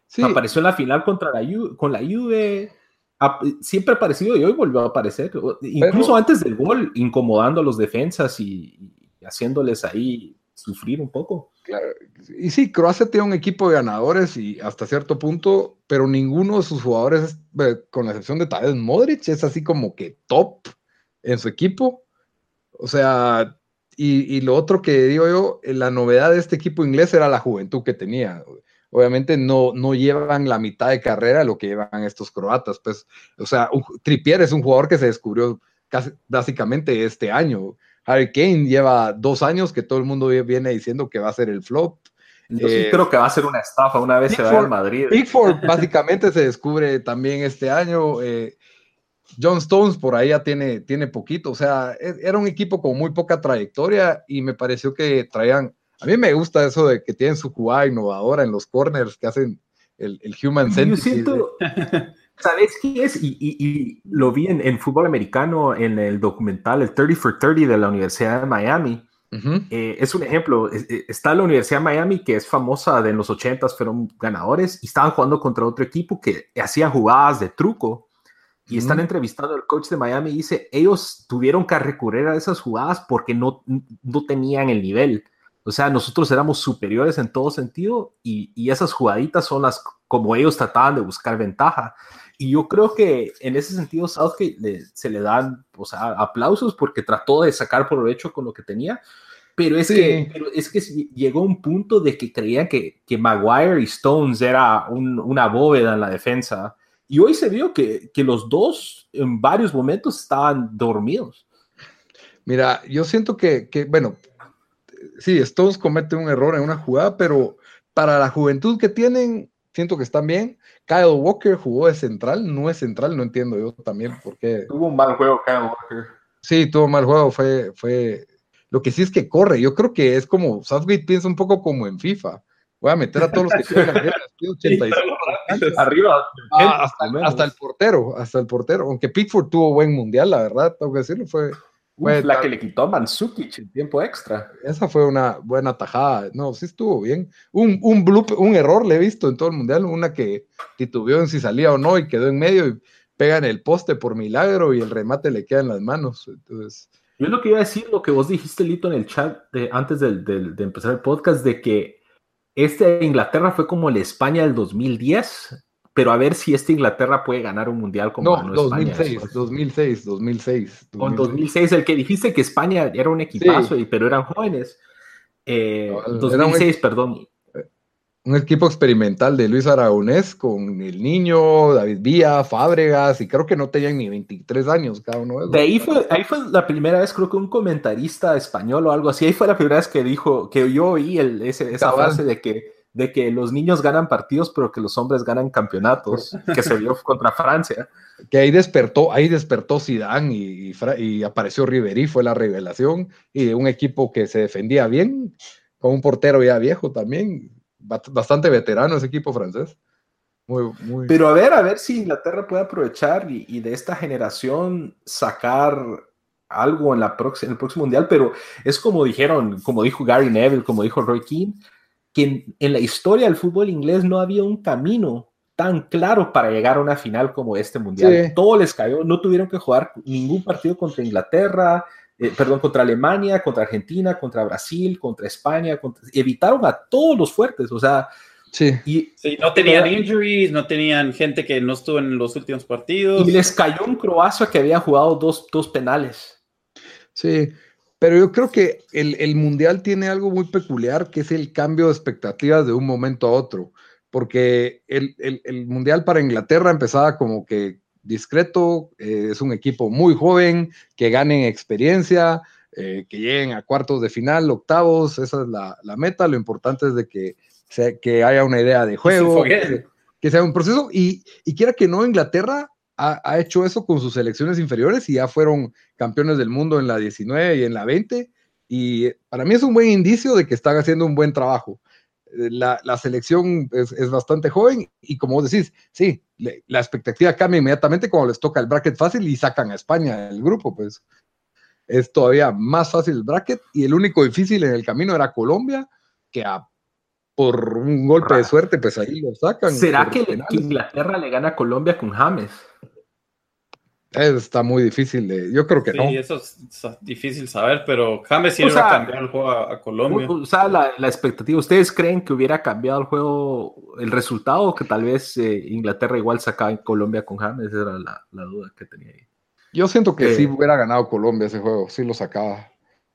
Sí. Apareció en la final contra la con la Juve, siempre ha aparecido y hoy volvió a aparecer, incluso antes del gol, incomodando a los defensas y haciéndoles ahí sufrir un poco. Claro. Y sí, Croacia tiene un equipo de ganadores y hasta cierto punto, pero ninguno de sus jugadores, eh, con la excepción de Tadej Modric, es así como que top en su equipo. O sea, y, lo otro que digo yo, eh, la novedad de este equipo inglés era la juventud que tenía. Obviamente no, no llevan la mitad de carrera lo que llevan estos croatas. Pues, o sea, Trippier es un jugador que se descubrió casi, básicamente este año. Harry Kane lleva dos años que todo el mundo viene diciendo que va a ser el flop. Entonces eh, creo que va a ser una estafa una vez se va al Madrid. Pickford <laughs> básicamente se descubre también este año. Eh, John Stones por ahí ya tiene, tiene poquito. O sea, e, era un equipo con muy poca trayectoria y me pareció que traían. A mí me gusta eso de que tienen su jugada innovadora en los corners que hacen el, el human centipede. <laughs> ¿Sabes qué es? Y, lo vi en, fútbol americano en el documental, el 30 for 30 de la Universidad de Miami. Eh, es un ejemplo. Eh, está la Universidad de Miami, que es famosa de en los 80 fueron ganadores y estaban jugando contra otro equipo que hacían jugadas de truco. Y están entrevistando al coach de Miami y dice, ellos tuvieron que recurrir a esas jugadas porque no, no tenían el nivel. O sea, nosotros éramos superiores en todo sentido y, y esas jugaditas son las como ellos trataban de buscar ventaja. Y yo creo que en ese sentido Southgate se le dan o sea, aplausos porque trató de sacar provecho con lo que tenía, pero es, que, es que llegó un punto de que creían que, que Maguire y Stones era una bóveda en la defensa. Y hoy se vio que, que los dos en varios momentos estaban dormidos. Mira, yo siento que, que, bueno, sí, Stones comete un error en una jugada, pero para la juventud que tienen, siento que están bien. Kyle Walker jugó de central, no es central, no entiendo yo también por qué. Tuvo un mal juego Kyle Walker. Sí, tuvo un mal juego, fue, fue. Lo que sí es que corre. Yo creo que es como Southgate piensa un poco como en FIFA. Voy a meter a todos los que quieran 85. <laughs> arriba. Ah, hasta, el portero, hasta el portero. Aunque Pickford tuvo buen mundial, la verdad, tengo que decirlo, fue. La que le quitó a Mandzukic en tiempo extra. Esa fue una buena tajada. No, sí estuvo bien. Un, un, un error le he visto en todo el mundial, una que titubeó en si salía o no y quedó en medio y pega en el poste por milagro y el remate le queda en las manos. Entonces. Yo lo que iba a decir, lo que vos dijiste, Lito, en el chat de, antes de, de empezar el podcast, de que este Inglaterra fue como el España del 2010, pero a ver si esta Inglaterra puede ganar un mundial como no, 2006, 2006, 2006, Con 2006, el que dijiste que España era un equipazo, pero eran jóvenes. 2006, eh, perdón. un equipo experimental de Luis Aragonés con el niño, David Vía, Fábregas, y creo que no tenían ni 23 años cada uno de ahí fue, ahí fue la primera vez, creo que un comentarista español o algo así, ahí fue la primera vez que dijo, que yo oí el, esa frase de que, de que los niños ganan partidos, pero que los hombres ganan campeonatos, que se vio <laughs> contra Francia. Que ahí despertó, ahí despertó Zidane y, y, apareció Ribery, fue la revelación, y un equipo que se defendía bien, con un portero ya viejo también, bastante veterano ese equipo francés. Muy, muy... Pero a ver, a ver si Inglaterra puede aprovechar y, de esta generación sacar algo en, la en el próximo mundial, pero es como dijeron, como dijo Gary Neville, como dijo Roy Keane, que en, la historia del fútbol inglés no había un camino tan claro para llegar a una final como este mundial. Todo les cayó, no tuvieron que jugar ningún partido contra Inglaterra, eh, perdón, contra Alemania, contra Argentina, contra Brasil, contra España, evitaron a todos los fuertes, o sea. Sí. Y, no tenían injuries, no tenían gente que no estuvo en los últimos partidos. Y les cayó un croacio que había jugado dos, dos penales. Sí, pero yo creo que el, el, Mundial tiene algo muy peculiar, que es el cambio de expectativas de un momento a otro, porque el, el, el Mundial para Inglaterra empezaba como que discreto, eh, es un equipo muy joven, que ganen experiencia, eh, que lleguen a cuartos de final, octavos, esa es la, meta, lo importante es de que, que haya una idea de juego, que, sea un proceso, y, quiera que no, Inglaterra ha, hecho eso con sus selecciones inferiores y ya fueron campeones del mundo en la 19 y en la 20, y para mí es un buen indicio de que están haciendo un buen trabajo la, selección es, bastante joven y como vos decís, sí, la expectativa cambia inmediatamente cuando les toca el bracket fácil y sacan a España del grupo, pues es todavía más fácil el bracket y el único difícil en el camino era Colombia, que por un golpe de suerte, pues ahí lo sacan. ¿Será que, que, Inglaterra le gana a Colombia con James? Está muy difícil de. Yo creo que no. Sí, eso es, difícil saber, pero James sí hubiera cambiado el juego a, Colombia. O, sea, la, expectativa. ¿Ustedes creen que hubiera cambiado el juego, el resultado, o que tal vez eh, Inglaterra igual sacaba en Colombia con James? Esa era la, duda que tenía ahí. Yo siento que sí eh, hubiera ganado Colombia ese juego, sí lo sacaba.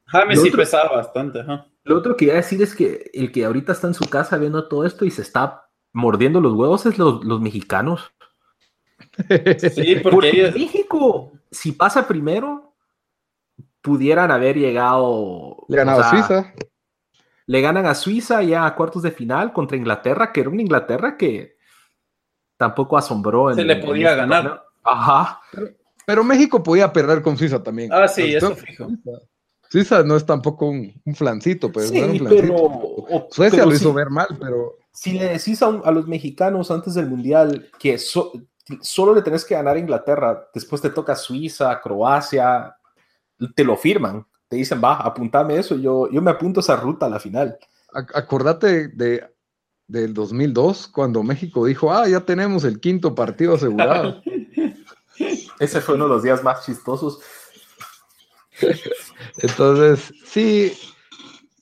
James sí pesaba bastante. Lo otro que iba a decir es que el que ahorita está en su casa viendo todo esto y se está mordiendo los huevos es los, los mexicanos. Sí, <laughs> porque, México, si pasa primero, pudieran haber llegado. Le ganado a Suiza. Le ganan a Suiza ya a cuartos de final contra Inglaterra, que era una Inglaterra que tampoco asombró. Se le podía ganar. Ajá. Pero, México podía perder con Suiza también. Ah, sí, eso fijo. Suiza no es tampoco un, flancito, pero sí, Pero, Suecia lo hizo ver mal, pero. Si le decís a, los mexicanos antes del Mundial que solo le tenés que ganar a Inglaterra, después te toca Suiza, Croacia, te lo firman, te dicen, va, apuntame eso, yo, yo me apunto esa ruta a la final. Acordate de, del 2002, cuando México dijo, ah, ya tenemos el quinto partido asegurado. <laughs> Ese fue uno de los días más chistosos. <laughs> Entonces, sí,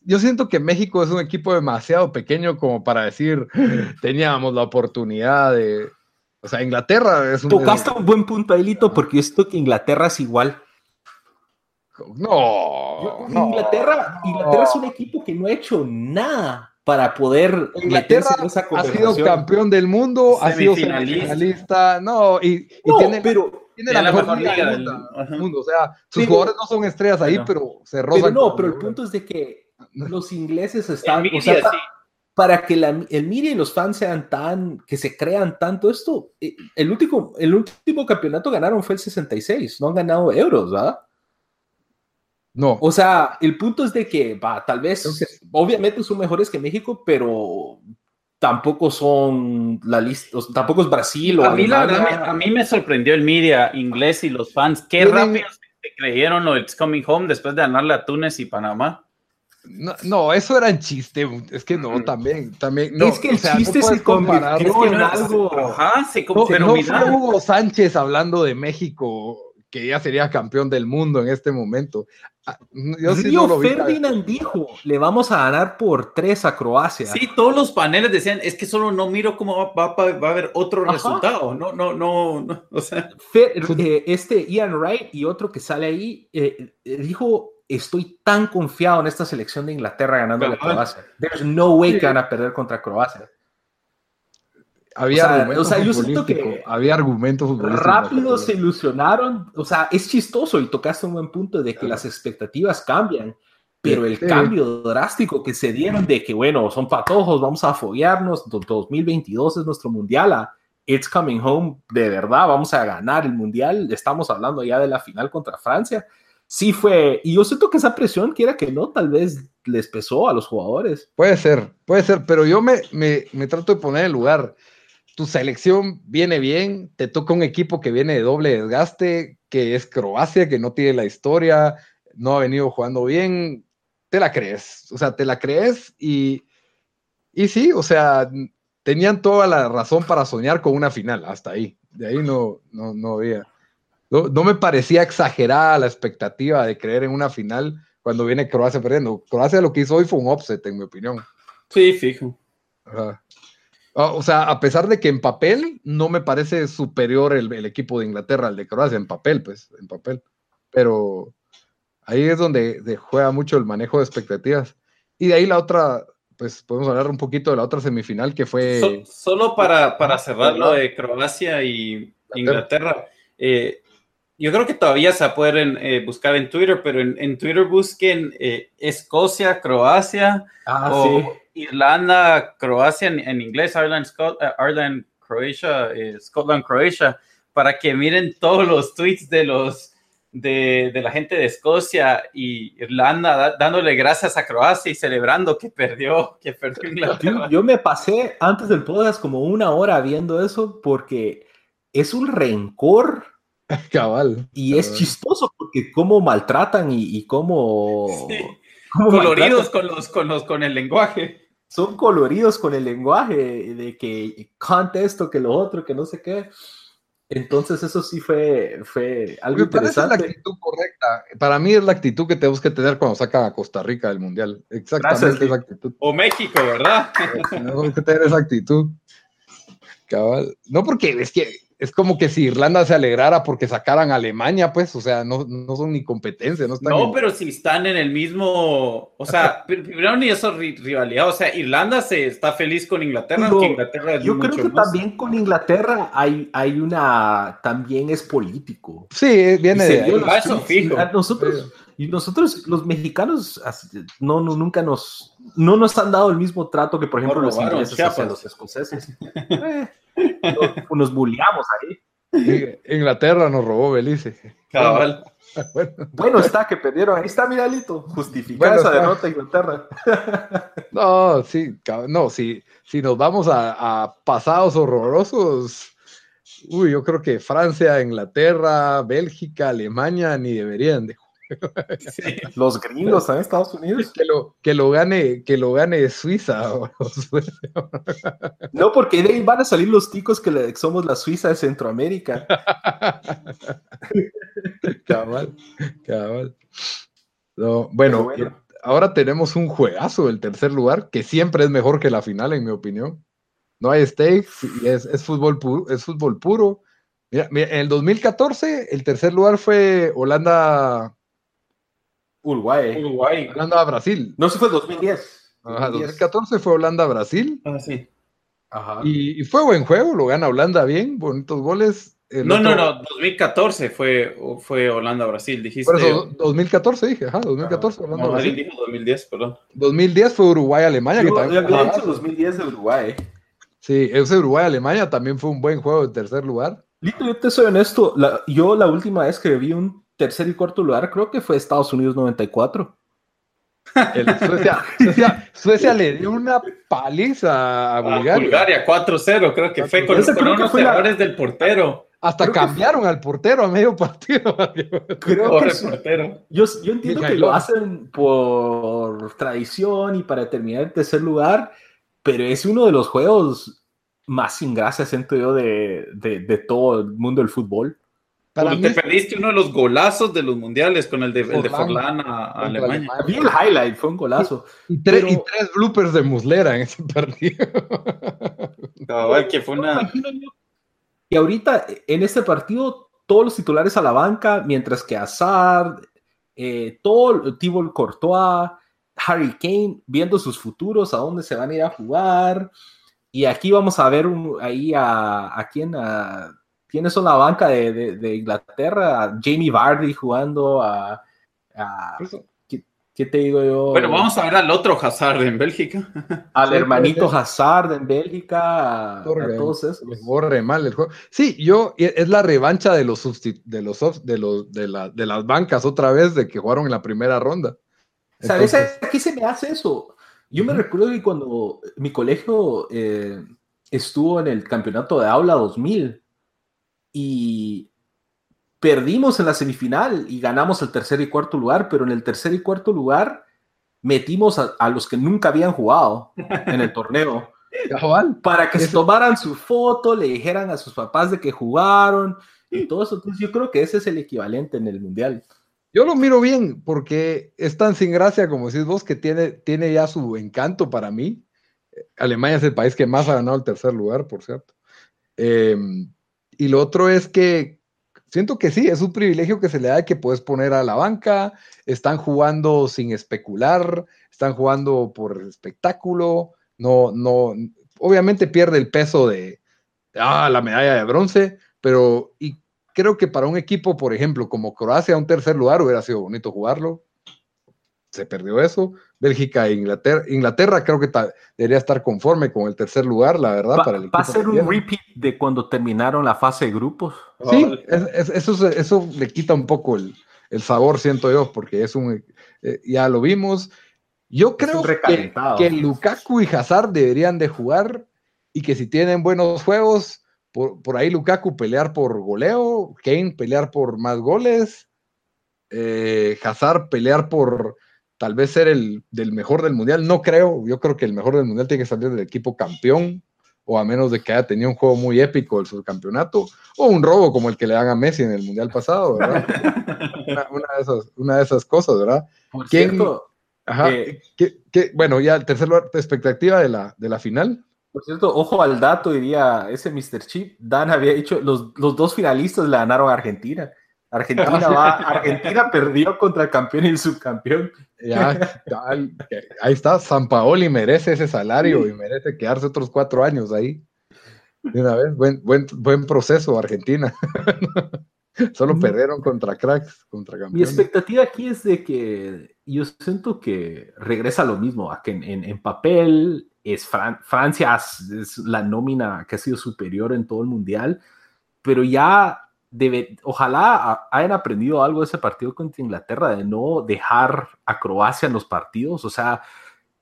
yo siento que México es un equipo demasiado pequeño como para decir, teníamos la oportunidad de, o sea, Inglaterra es un. Tocaste un buen punto, Ailito, porque esto que Inglaterra es igual. No, Inglaterra, Inglaterra es un equipo que no ha hecho nada para poder Inglaterra en esa ha sido campeón del mundo, ha sido finalista, no, y, tiene, pero, tiene la mejor liga del mundo, o sea, sus jugadores no son estrellas ahí, pero, se rozan. Pero no, pero el punto es de que los ingleses están, o sea, para que el media y los fans sean tan, que se crean tanto esto, eh, el último, el último campeonato ganaron fue el 66, no han ganado euros, ¿verdad? No. O sea, el punto es de que, va, tal vez, obviamente son mejores que México, pero tampoco son la lista, tampoco es Brasil o a mí, la a mí me sorprendió el media inglés y los fans. Qué rápido se creyeron lo It's Coming Home después de ganarle a Túnez y Panamá. No, no, eso era en chiste, es que no, también, también. No, es que el chiste se convirtió en algo. Ajá, se pero no fue Hugo Sánchez hablando de México que ya sería campeón del mundo en este momento. Ah, yo sí Río lo Ferdinand dijo, le vamos a ganar por tres a Croacia. Sí, todos los paneles decían, es que solo no miro cómo va, va, a haber otro resultado. No, no, no, <laughs> o sea. Eh, este Ian Wright y otro que sale ahí, eh, eh, dijo, estoy tan confiado en esta selección de Inglaterra ganando a Croacia. There's no way que van a perder contra Croacia. Había argumentos o yo siento que había argumentos rápido se ilusionaron, o sea, es chistoso y tocaste un buen punto de que las expectativas cambian, pero el cambio drástico que se dieron de que, bueno, son patojos, vamos a foguearnos, 2022 es nuestro mundial, a It's Coming Home, de verdad, vamos a ganar el mundial, estamos hablando ya de la final contra Francia, sí fue, y yo siento que esa presión, quiera que no, tal vez les pesó a los jugadores. Puede ser, puede ser, pero yo me, me, me trato de poner en lugar tu selección viene bien, te toca un equipo que viene de doble desgaste, que es Croacia, que no tiene la historia, no ha venido jugando bien, te la crees, o sea, te la crees y, y sí, o sea, tenían toda la razón para soñar con una final, hasta ahí, de ahí no, no, no había. No, me parecía exagerada la expectativa de creer en una final cuando viene Croacia perdiendo. Croacia lo que hizo hoy fue un offset, en mi opinión. Sí, fijo. Ajá. Ah, o sea, a pesar de que en papel no me parece superior el, equipo de Inglaterra al de Croacia, en papel, pues, en papel. Pero ahí es donde juega mucho el manejo de expectativas. Y de ahí la otra, pues podemos hablar un poquito de la otra semifinal que fue... solo para, para cerrar lo de Croacia y Inglaterra. Eh, yo creo que todavía se pueden eh, buscar en Twitter, pero en, Twitter busquen eh, Escocia, Croacia ah, o Irlanda, Croacia en, inglés, Ireland, eh, Ireland, Croatia, Scotland, Croatia, para que miren todos los tweets de los de, la gente de Escocia y Irlanda dándole gracias a Croacia y celebrando que perdió, que perdió Inglaterra. Yo, me pasé antes del podcast como una hora viendo eso porque es un rencor <laughs> Cabal. Y es chistoso porque cómo maltratan y, cómo, coloridos con los, con los con el lenguaje. Son coloridos con el lenguaje de que cante esto, que lo otro, que no sé qué. Entonces eso sí fue, fue algo interesante. la actitud correcta. Para mí es la actitud que tenemos que tener cuando saca a Costa Rica del Mundial. Exactamente esa actitud. O México, ¿verdad? Tenemos que tener esa actitud. Cabal. No porque es que es como que si Irlanda se alegrara porque sacaran a Alemania, pues, o sea, no, no son ni competencia, no están. No, pero si están en el mismo, o sea, <laughs> primero ni eso rivalidad, o sea, Irlanda se está feliz con Inglaterra, Inglaterra yo creo que también con Inglaterra hay, hay una, también es político. Sí, viene de Nosotros, y nosotros, los mexicanos, no, no, nunca nos, no nos han dado el mismo trato que, por ejemplo, los ingleses hacia los escoceses. <laughs> <laughs> nos, bulliamos ahí. Inglaterra nos robó Belice. <laughs> Bueno. está que perdieron. Ahí está, Miralito. Justificada esa derrota Inglaterra. <laughs> no, sí, no, si, si nos vamos a, a pasados horrorosos, uy, yo creo que Francia, Inglaterra, Bélgica, Alemania ni deberían de jugar <laughs> Los gringos en Estados Unidos. Que lo, que lo gane, que lo gane Suiza. <laughs> no, porque de ahí van a salir los ticos que somos la Suiza de Centroamérica. <laughs> cabal, cabal. bueno, ahora tenemos un juegazo del tercer lugar, que siempre es mejor que la final, en mi opinión. No hay stakes, es, es fútbol puro, es fútbol puro. Mira, mira, en el 2014 el tercer lugar fue Holanda Uruguay. Uruguay. Holanda a Brasil. No, se fue 2010. 2014 fue Holanda a Brasil. Ah, sí. Ajá. Y, fue buen juego, lo gana Holanda bien, bonitos goles. no, no, no, 2014 fue, fue Holanda a Brasil, dijiste. Por eso, 2014 dije, ajá, 2014 Holanda no, Brasil. dijo 2010, perdón. 2010 fue Uruguay-Alemania. Yo, que también había dicho 2010 de Uruguay. Sí, ese Uruguay-Alemania también fue un buen juego en tercer lugar. Lito, yo te soy honesto, yo la última vez que vi un tercer y cuarto lugar creo que fue Estados Unidos 94. Suecia, le dio una paliza a Bulgaria. A Bulgaria 4-0, creo que fue con, con unos errores del portero. Hasta cambiaron al portero a medio partido. <laughs> Creo que portero. Yo, yo, entiendo que lo hacen por tradición y para terminar en tercer lugar, pero es uno de los juegos más sin gracia, siento yo, de, de, de todo el mundo del fútbol. Para te perdiste uno de los golazos de los mundiales con el de, el de Forlán a, Alemania. Vi el highlight, fue un golazo. Y, tres, y, tres, bloopers de Muslera en ese partido. que fue una... Y ahorita en este partido, todos los titulares a la banca, mientras que Hazard, eh, todo Thibaut Courtois, Harry Kane, viendo sus futuros, a dónde se van a ir a jugar. Y aquí vamos a ver ahí a, a quién, a, quiénes son la banca de, de, Inglaterra, a Jamie Vardy jugando, a, a ¿Qué te digo yo? Bueno, vamos a ver al otro Hazard en Bélgica. <laughs> Al hermanito Hazard en Bélgica, a, todos esos. Borre mal el juego. Sí, yo, es la revancha de los de los de los de, la, de las bancas otra vez de que jugaron en la primera ronda. ¿Sabes a qué se me hace eso? Yo me recuerdo que cuando mi colegio eh, estuvo en el campeonato de aula 2000 y perdimos en la semifinal y ganamos el tercer y cuarto lugar, pero en el tercer y cuarto lugar metimos a, los que nunca habían jugado en el torneo. <laughs> para que se tomaran su foto, le dijeran a sus papás de que jugaron y todo eso. Entonces yo creo que ese es el equivalente en el Mundial. Yo lo miro bien porque es tan sin gracia como decís vos que tiene, tiene ya su encanto para mí. Alemania es el país que más ha ganado el tercer lugar, por cierto. Em, y lo otro es que siento que sí, es un privilegio que se le da que puedes poner a la banca, están jugando sin especular, están jugando por espectáculo, no, no, obviamente pierde el peso de, ah, la medalla de bronce, pero y creo que para un equipo, por ejemplo, como Croacia, un tercer lugar, hubiera sido bonito jugarlo. Se perdió eso. Bélgica e Inglaterra. Inglaterra creo que debería estar conforme con el tercer lugar, la verdad. Va, para el ¿Va a ser un repeat de cuando terminaron la fase de grupos? Sí, eso, eso le quita un poco el, sabor, siento yo, porque es un. Eh, ya lo vimos. Yo creo que, que, Lukaku y Hazard deberían de jugar y que si tienen buenos juegos, por, por ahí Lukaku pelear por goleo, Kane pelear por más goles, eh, Hazard pelear por tal vez ser el del mejor del mundial. No creo, yo creo que el mejor del mundial tiene que salir del equipo campeón, o a menos de que haya tenido un juego muy épico el subcampeonato, o un robo como el que le dan a Messi en el mundial pasado, ¿verdad? <laughs> una, de, esas, cosas, ¿verdad? Por cierto, Ajá, eh, bueno, ya el tercer lugar, expectativa de la, de la final. Por cierto, ojo al dato, diría ese Mr. Chip. Dan había dicho, los, los dos finalistas le ganaron a Argentina. Argentina va, Argentina perdió contra el campeón y el subcampeón. Ya, ahí está, San Paoli merece ese salario y merece quedarse otros cuatro años ahí. De una vez, buen, buen, buen proceso, Argentina. <laughs> Solo perdieron contra cracks, contra campeones. Mi expectativa aquí es de que yo siento que regresa lo mismo, a que en, papel es Francia es la nómina que ha sido superior en todo el mundial, pero ya ojalá hayan aprendido algo de ese partido contra Inglaterra, de no dejar a Croacia en los partidos. O sea,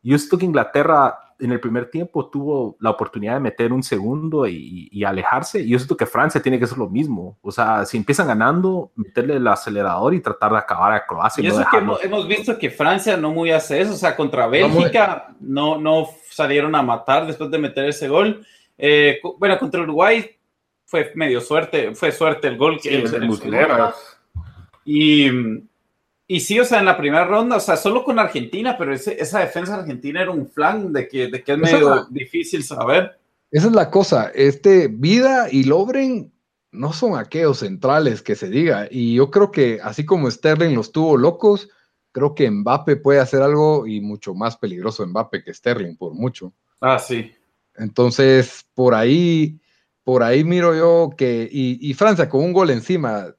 yo siento que Inglaterra en el primer tiempo tuvo la oportunidad de meter un segundo y, alejarse. Y yo siento que Francia tiene que hacer lo mismo. O sea, si empiezan ganando, meterle el acelerador y tratar de acabar a Croacia. Y, eso que hemos, visto que Francia no muy hace eso. O sea, contra Bélgica no, no salieron a matar después de meter ese gol. Eh, bueno, contra Uruguay fue medio suerte, fue suerte el gol que el, y, y sí, o sea, en la primera ronda, o sea, solo con Argentina, pero esa defensa argentina era un flan de que, de que es medio difícil saber. Esa es la cosa, este Vida y Lobren no son aquellos centrales que se diga, y yo creo que así como Sterling los tuvo locos, creo que Mbappe puede hacer algo y mucho más peligroso Mbappe que Sterling, por mucho. Ah, sí. Entonces, por ahí, por ahí miro yo que, y, Francia con un gol encima,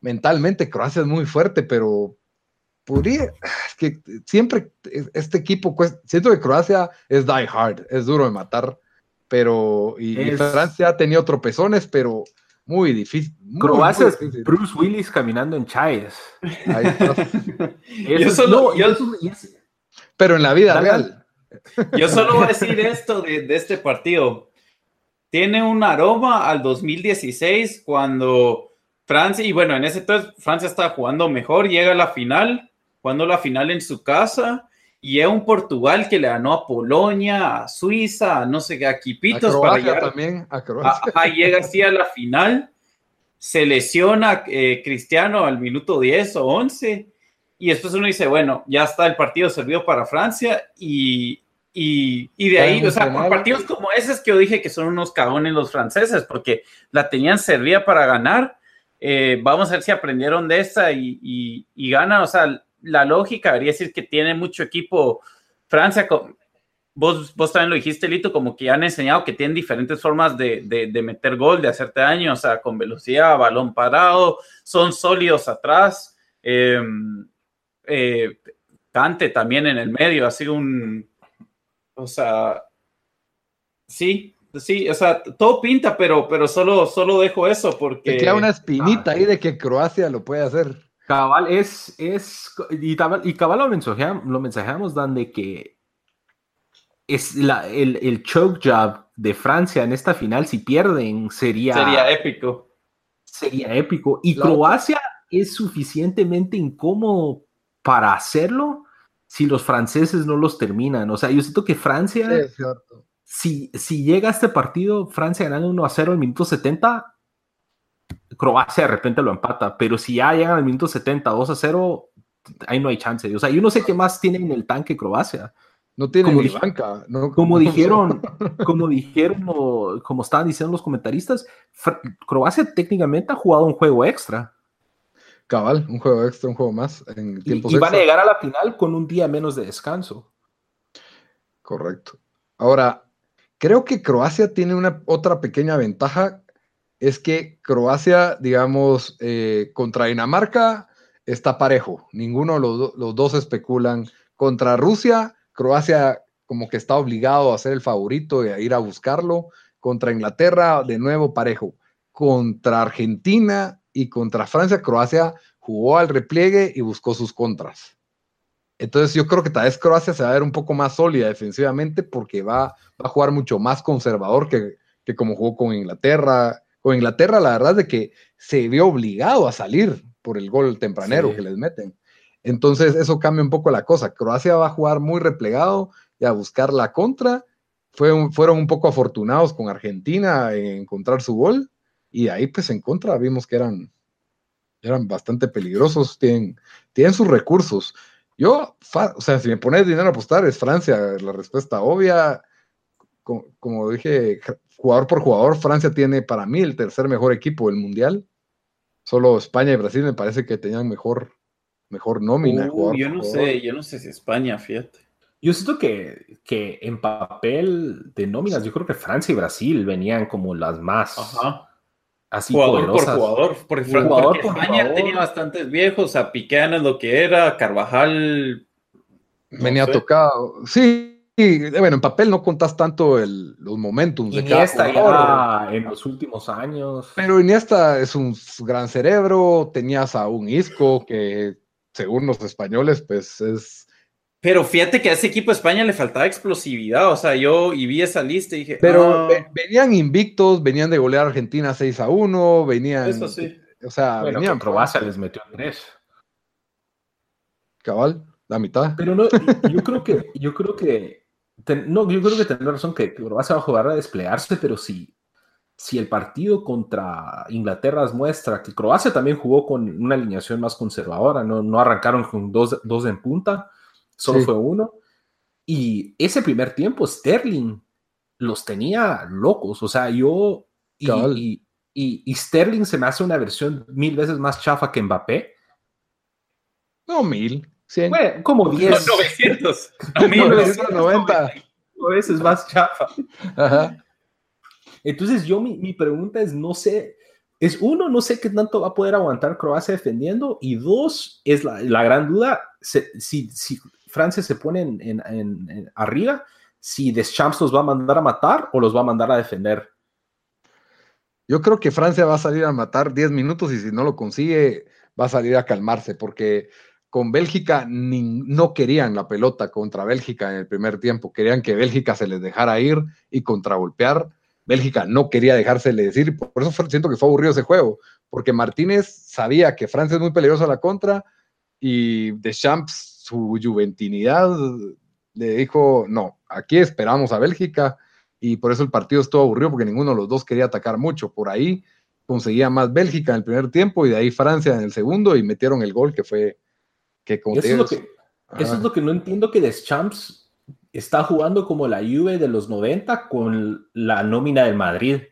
mentalmente Croacia es muy fuerte, pero podría, es que siempre este equipo, siento que Croacia es die hard, es duro de matar, pero, y, Francia ha tenido tropezones, pero Muy difícil. Croacia es Bruce Willis caminando en chayes. <laughs> Pero en la vida real. Yo solo voy a decir esto de, de, este partido. Tiene un aroma al 2016 cuando Francia, y bueno, en ese entonces Francia estaba jugando mejor, llega a la final, jugando la final en su casa, y es un Portugal que le ganó a Polonia, a Suiza, a no sé qué, a Quipitos para llegar. también, a Croacia. Llega así a la final, se lesiona eh, Cristiano al minuto 10 o 11, y después uno dice, bueno, ya está el partido servido para Francia, y, y, y de ahí, o sea, por partidos como ese es que yo dije que son unos cagones los franceses, porque la tenían servida para ganar. Eh, vamos a ver si aprendieron de esta y, y, y ganan, o sea, la lógica debería decir que tiene mucho equipo. Francia, vos, vos también lo dijiste, Lito, como que han enseñado que tienen diferentes formas de, de, meter gol, de hacerte daño, o sea, con velocidad, balón parado, son sólidos atrás. Eh, eh, Cante también en el medio, ha sido un, o sea, sí, sí, o sea, todo pinta, pero, pero solo, solo dejo eso porque... Te queda una espinita ahí de que Croacia lo puede hacer. Cabal, es, es, y, cabal lo mensajeamos, lo mensajeamos donde que es la, el, el choke job de Francia en esta final, si pierden, sería... Sería épico. Sería épico. Y Croacia es suficientemente incómodo para hacerlo si los franceses no los terminan. O sea, yo siento que Francia, si, si llega a este partido, Francia ganando 1 a 0 al minuto 70, Croacia de repente lo empata, pero si ya llegan al minuto 70, 2 a 0, ahí no hay chance. O sea, yo no sé qué más tiene en el tanque Croacia. No tiene como ni banca. No, como <laughs> dijeron, como dijeron, como estaban diciendo los comentaristas, Croacia técnicamente ha jugado un juego extra. Cabal, un juego extra, un juego más en tiempos y, y van a llegar a la final con un día menos de descanso. Correcto. Ahora, creo que Croacia tiene una otra pequeña ventaja es que Croacia, digamos, eh, contra Dinamarca está parejo. Ninguno de los, dos especulan. Contra Rusia, Croacia como que está obligado a ser el favorito y a ir a buscarlo. Contra Inglaterra, de nuevo parejo. Contra Argentina y contra Francia, Croacia jugó al repliegue y buscó sus contras. Entonces yo creo que tal vez Croacia se va a ver un poco más sólida defensivamente porque va, a jugar mucho más conservador que, que como jugó con Inglaterra, con Inglaterra, la verdad es de que se vio obligado a salir por el gol tempranero que les meten. Entonces, eso cambia un poco la cosa. Croacia va a jugar muy replegado y a buscar la contra. fueron un poco afortunados con Argentina en encontrar su gol. Y ahí, pues, en contra vimos que eran, eran bastante peligrosos. Tienen, tienen sus recursos. Yo, o sea, si me pones dinero a apostar, es Francia la respuesta obvia. como dije, jugador por jugador, Francia tiene para mí el tercer mejor equipo del mundial. Solo España y Brasil me parece que tenían mejor, mejor nómina. Uh, yo no sé, yo no sé si España, fíjate. Yo siento que, que en papel de nóminas, yo creo que Francia y Brasil venían como las más. Ajá. Así jugador por jugador. Porque, jugador España tenía bastantes viejos, a Piqué es lo que era, Carvajal. Venía tocado. Sí, bueno, en papel no contas tanto el, los momentos de Iniesta ya en los últimos años. Pero Iniesta es un gran cerebro, tenías a un Isco que según los españoles pues es... Pero fíjate que a ese equipo de España le faltaba explosividad, o sea, yo y vi esa lista y dije... Pero ah". venían invictos, venían de golear a Argentina 6 a 1, venían... Eso sí. O sea, venían... Croacia les metió tres. Cabal, la mitad. Pero no, yo creo que, yo creo que no, yo creo que tener razón que Croacia va a jugar a desplegarse, pero si, si el partido contra Inglaterra muestra que Croacia también jugó con una alineación más conservadora, no, no arrancaron con dos, dos en punta, solo fue uno. Y ese primer tiempo, Sterling los tenía locos. O sea, yo. Y, y, Sterling se me hace una versión mil veces más chafa que Mbappé. No, mil como 10. 900. 1990. veces más chafa. Entonces, yo mi, pregunta es: no sé, es uno, no sé qué tanto va a poder aguantar Croacia defendiendo, y dos, es la, gran duda: si, si, Francia se pone en, arriba, si Deschamps los va a mandar a matar o los va a mandar a defender. Yo creo que Francia va a salir a matar 10 minutos y si no lo consigue, va a salir a calmarse, porque con Bélgica no querían la pelota contra Bélgica en el primer tiempo, querían que Bélgica se les dejara ir y contragolpear. Bélgica no quería dejársele decir, por eso siento que fue aburrido ese juego, porque Martínez sabía que Francia es muy peligrosa a la contra y Deschamps, su juventinidad, le dijo, no, aquí esperamos a Bélgica y por eso el partido estuvo aburrido porque ninguno de los dos quería atacar mucho. Por ahí conseguía más Bélgica en el primer tiempo y de ahí Francia en el segundo y metieron el gol que fue que eso, es lo que, eso es lo que no entiendo que Deschamps está jugando como la Juve de los 90 con la nómina del Madrid.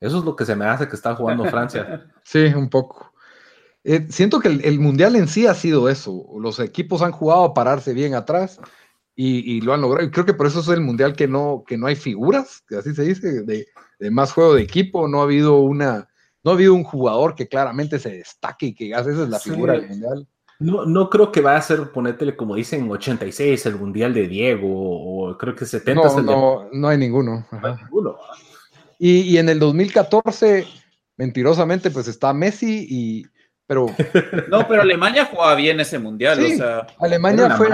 Eso es lo que se me hace que está jugando Francia. <laughs> sí, un poco. Eh, siento que el, mundial en sí ha sido eso. Los equipos han jugado a pararse bien atrás y, lo han logrado. Y creo que por eso es el mundial que no, que no hay figuras, que así se dice, de, más juego de equipo. No ha habido una, no ha habido un jugador que claramente se destaque y que esa es la figura del mundial. No, no creo que vaya a ser, ponétele como dicen, 86 el mundial de Diego, o creo que 70 no, no, no hay ninguno. Y, y, en el 2014, mentirosamente, pues está Messi y. Pero. <laughs> No, pero Alemania jugaba bien ese mundial. o sea, Alemania, fue,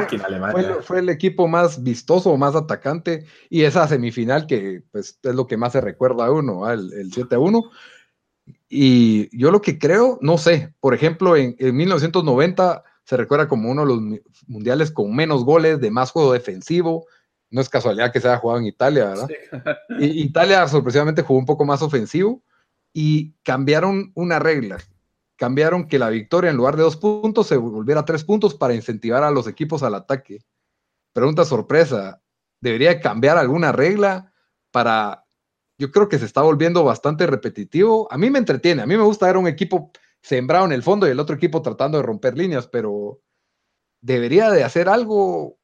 Fue, el equipo más vistoso, más atacante. Y esa semifinal que pues, es lo que más se recuerda a uno, el, el 7-1 y yo lo que creo, no sé, por ejemplo, en, 1990 se recuerda como uno de los mundiales con menos goles, de más juego defensivo. No es casualidad que se haya jugado en Italia, ¿verdad? Italia sorpresivamente jugó un poco más ofensivo y cambiaron una regla. Cambiaron que la victoria en lugar de dos puntos se volviera tres puntos para incentivar a los equipos al ataque. Pregunta sorpresa, ¿debería cambiar alguna regla para yo creo que se está volviendo bastante repetitivo. A mí me entretiene, a mí me gusta ver un equipo sembrado en el fondo y el otro equipo tratando de romper líneas, pero debería de hacer algo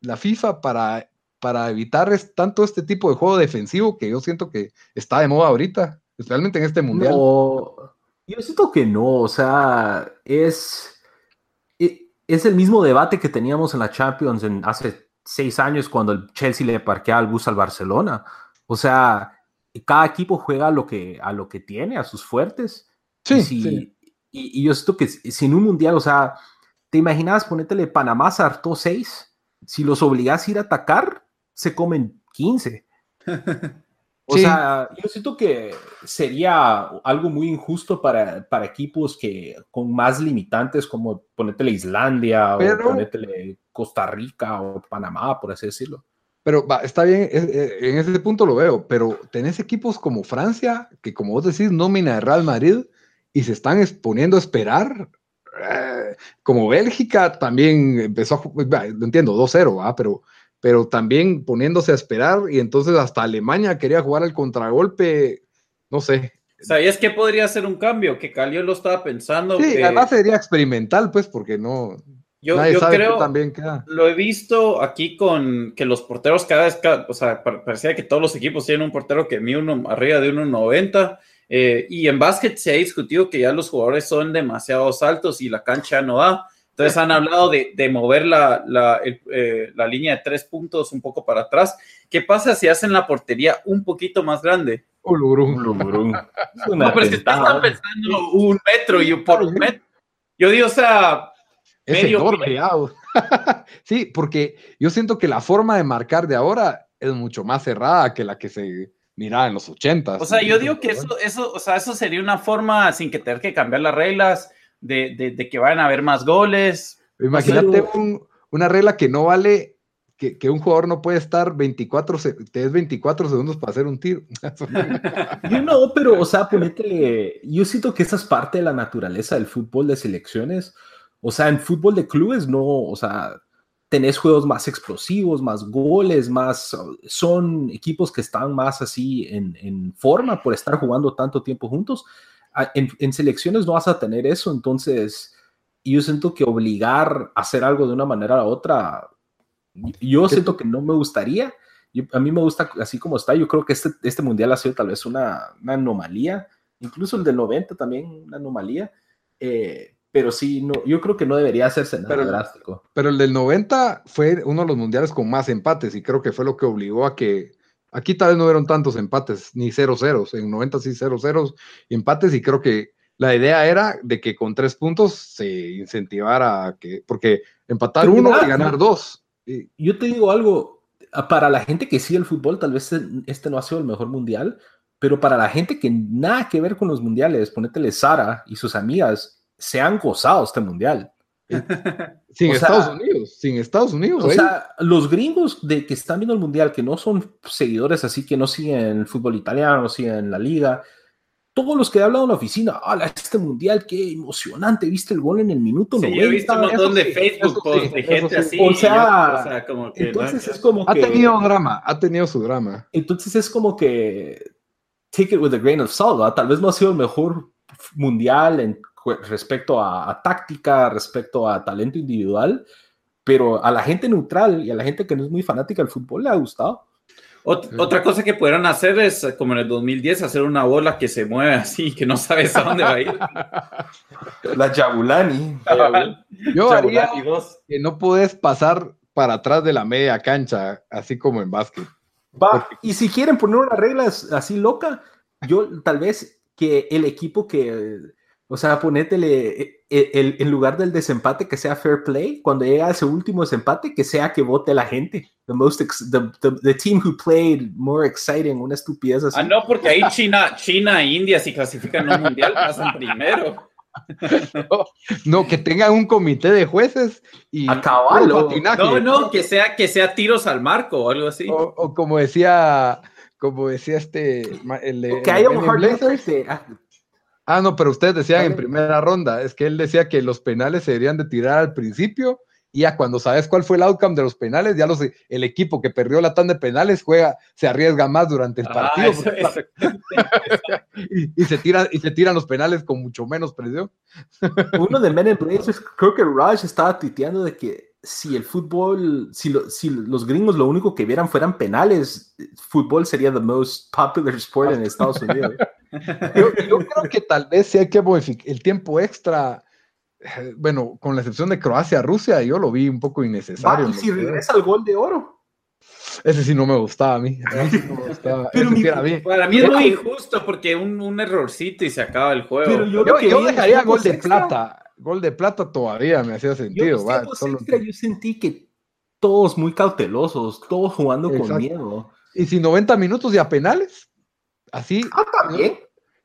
la FIFA para, para evitar tanto este tipo de juego defensivo que yo siento que está de moda ahorita, especialmente en este mundial. Yo siento que no, o sea, es, e, es el mismo debate que teníamos en la Champions en hace seis años cuando el Chelsea le parqueaba el bus al Barcelona. O sea, cada equipo juega a lo que, a lo que tiene, a sus fuertes. Sí, y, yo siento que sin un mundial, o sea, ¿te imaginas ponétele Panamá hartó 6? Si los obligas a ir a atacar, se comen 15. <laughs> O sea, yo siento que sería algo muy injusto para, para, equipos que con más limitantes, como ponértele Islandia o ponértele Costa Rica o Panamá, por así decirlo. Pero va, está bien, en ese punto lo veo, pero tenés equipos como Francia, que como vos decís, nómina de Real Madrid, y se están exponiendo a esperar. Eh, como Bélgica también empezó a lo entiendo, 2-0, pero, pero también poniéndose a esperar, y entonces hasta Alemania quería jugar al contragolpe, no sé. ¿Sabías que podría ser un cambio? Que Calio lo estaba pensando. Sí, además sería experimental, pues, porque no. Yo, creo, también lo he visto aquí con que los porteros cada vez, o sea, parecía que todos los equipos tienen un portero que mide uno arriba de 1,90 eh, y en básquet se ha discutido que ya los jugadores son demasiado altos y la cancha no da. Entonces han hablado de, de mover la, la, eh, la, línea de tres puntos un poco para atrás. ¿Qué pasa si hacen la portería un poquito más grande? <laughs> no, pero si están pensando un metro y por un metro. Yo digo, o sea, es enorme. <laughs> sí, porque yo siento que la forma de marcar de ahora es mucho más cerrada que la que se miraba en los ochentas. O sea, yo digo que eso, eso, o sea, eso sería una forma sin que tener que cambiar las reglas, de, que vayan a haber más goles. Imagínate una regla que no vale que, un jugador no puede estar 24, te 24 segundos para hacer un tiro. <laughs> yo no, pero, o sea, ponétele, yo siento que esa es parte de la naturaleza del fútbol de selecciones. O sea, en fútbol de clubes no, o sea, tenés juegos más explosivos, más goles, más, son equipos que están más así en, forma por estar jugando tanto tiempo juntos. En, selecciones no vas a tener eso, entonces yo siento que obligar a hacer algo de una manera a otra, yo siento que no me gustaría. a mí me gusta así como está. Yo creo que este, este mundial ha sido tal vez una, anomalía, incluso el del 90 también una anomalía. Eh, pero sí, no, yo creo que no debería hacerse nada pero, drástico. Pero el del 90 fue uno de los mundiales con más empates y creo que fue lo que obligó a que, Aquí tal vez no hubieron tantos empates, ni 0-0, en 90 sí 0-0 empates y creo que la idea era de que con tres puntos se incentivara a que, porque empatar uno y ganar dos. Yo te digo algo, para la gente que sigue el fútbol, tal vez este no ha sido el mejor mundial, pero para la gente que nada que ver con los mundiales, ponétele Sara y sus amigas, se han gozado este mundial. <laughs> sin Estados Unidos, sin Estados Unidos. O sea, los gringos de que están viendo el mundial, que no son seguidores así, que no siguen el fútbol italiano, siguen la liga, todos los que he hablado en la oficina, ¡ah, este mundial, qué emocionante! ¿Viste el gol en el minuto sí, Yo he visto un montón de Facebook de gente así. O sea, como que entonces es como que. Ha tenido drama, ha tenido su drama. Entonces es como que. Take it with a grain of salt, Tal vez no ha sido el mejor mundial en respecto a, táctica, respecto a talento individual, pero a la gente neutral y a la gente que no es muy fanática del fútbol le ha gustado. otra cosa que pudieran hacer es, como en el 2010, hacer una bola que se mueve así, <laughs> que no sabes a dónde va a ir. <laughs> La Jabulani. Yo haría que no puedes pasar para atrás de la media cancha, así como en básquet. Va, y si quieren poner una regla así loca, yo tal vez que el equipo que o sea, ponétele eh, el, en lugar del desempate que sea fair play, cuando llega ese último desempate, que sea que vote la gente. The, most the, team who played more exciting, una estupidez así. Ah, no, porque ahí China, China e India, si clasifican un mundial, pasan primero. <laughs> No, que tengan un comité de jueces y acabarlo. No, no, que sea, que sea tiros al marco o algo así. O, como decía, como decía este, el, que haya un hard Ah, no, pero ustedes decían en primera ronda, es que él decía que los penales se deberían de tirar al principio y ya cuando sabes cuál fue el outcome de los penales, ya los, el equipo que perdió la tanda de penales juega, se arriesga más durante el ah, partido. <laughs> y, se tira, y se tiran los penales con mucho menos presión. Uno de Men in Blazers, creo que Raj estaba tuiteando de que si el fútbol, si, si los gringos lo único que vieran fueran penales, fútbol sería the most popular sport en Estados Unidos. <laughs> Yo, creo que tal vez sí hay que modificar el tiempo extra. Eh, bueno, con la excepción de Croacia, Rusia, yo lo vi un poco innecesario. y si regresa el gol de oro. Ese sí no me gustaba a mí. <laughs> Para mí es muy injusto porque un, un, errorcito y se acaba el juego. Pero yo, dejaría gol de plata. Gol de plata todavía me hacía sentido. Yo, sentí que todos muy cautelosos, todos jugando con miedo. Y si 90 minutos y a penales, así. Ah, también.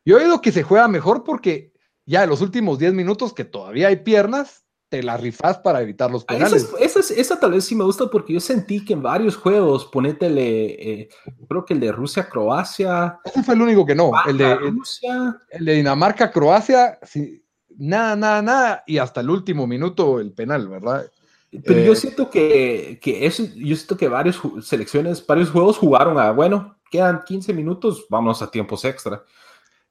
Yo he oído que se juega mejor porque ya en los últimos 10 minutos que todavía hay piernas, te la rifas para evitar los ah, penales. Esa, tal vez sí me gusta porque yo sentí que en varios juegos, ponétele, eh, creo que el de Rusia-Croacia. Ese fue el único que no. El de, el, de Dinamarca-Croacia, sí, nada, nada, nada. Y hasta el último minuto el penal, ¿verdad? Pero yo eh, siento que, que eso, yo siento que varios selecciones, varios juegos jugaron a, bueno, quedan 15 minutos, vamos a tiempos extra.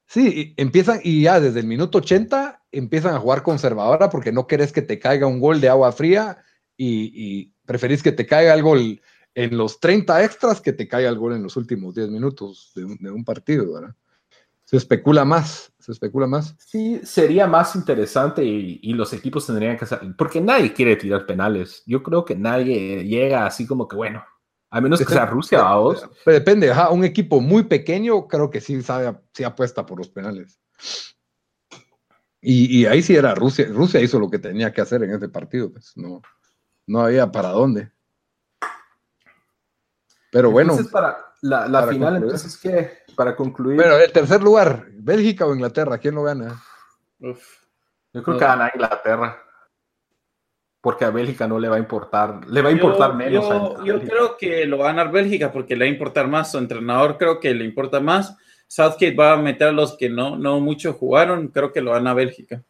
Sí, empiezan y ya desde el minuto 80 empiezan a jugar conservadora porque no querés que te caiga un gol de agua fría y, preferís que te caiga el gol en los 30 extras que te caiga el gol en los últimos 10 minutos de un, partido, ¿verdad? Se especula más, se especula más. Sí, sería más interesante y, y, los equipos tendrían que hacer, porque nadie quiere tirar penales. Yo creo que nadie llega así como que, bueno, a menos que sea Rusia. Pero depende, un equipo muy pequeño creo que sí sabe, sí apuesta por los penales. Y, ahí sí era Rusia. Rusia hizo lo que tenía que hacer en ese partido, pues no, no había para dónde. Pero bueno. Entonces, para la, final, entonces, ¿qué? Para concluir. Bueno, el tercer lugar, ¿Bélgica o Inglaterra? ¿Quién lo gana? Yo creo que gana Inglaterra porque a Bélgica no le va a importar, le va a importar menos. Yo, creo que lo va a ganar Bélgica porque le va a importar más. Su entrenador creo que le importa más. Southgate va a meter a los que no, no mucho jugaron, creo que lo van a Bélgica.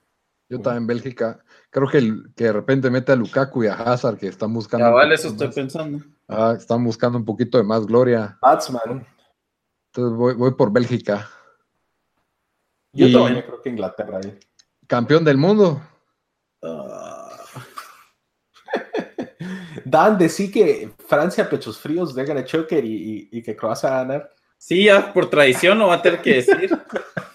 Yo también Bélgica. Creo que de repente mete a Lukaku y a Hazard que están buscando. Ya, vale, eso estoy pensando. Ah, están buscando un poquito de más gloria. Batsman. Entonces voy, voy por Bélgica. Yo también creo que Inglaterra. Campeón del mundo. Uh, <laughs> Dan, decí que Francia, pechos fríos, de a choker y, y, que Croacia va a ganar. Sí, ya por tradición no va a tener que decir.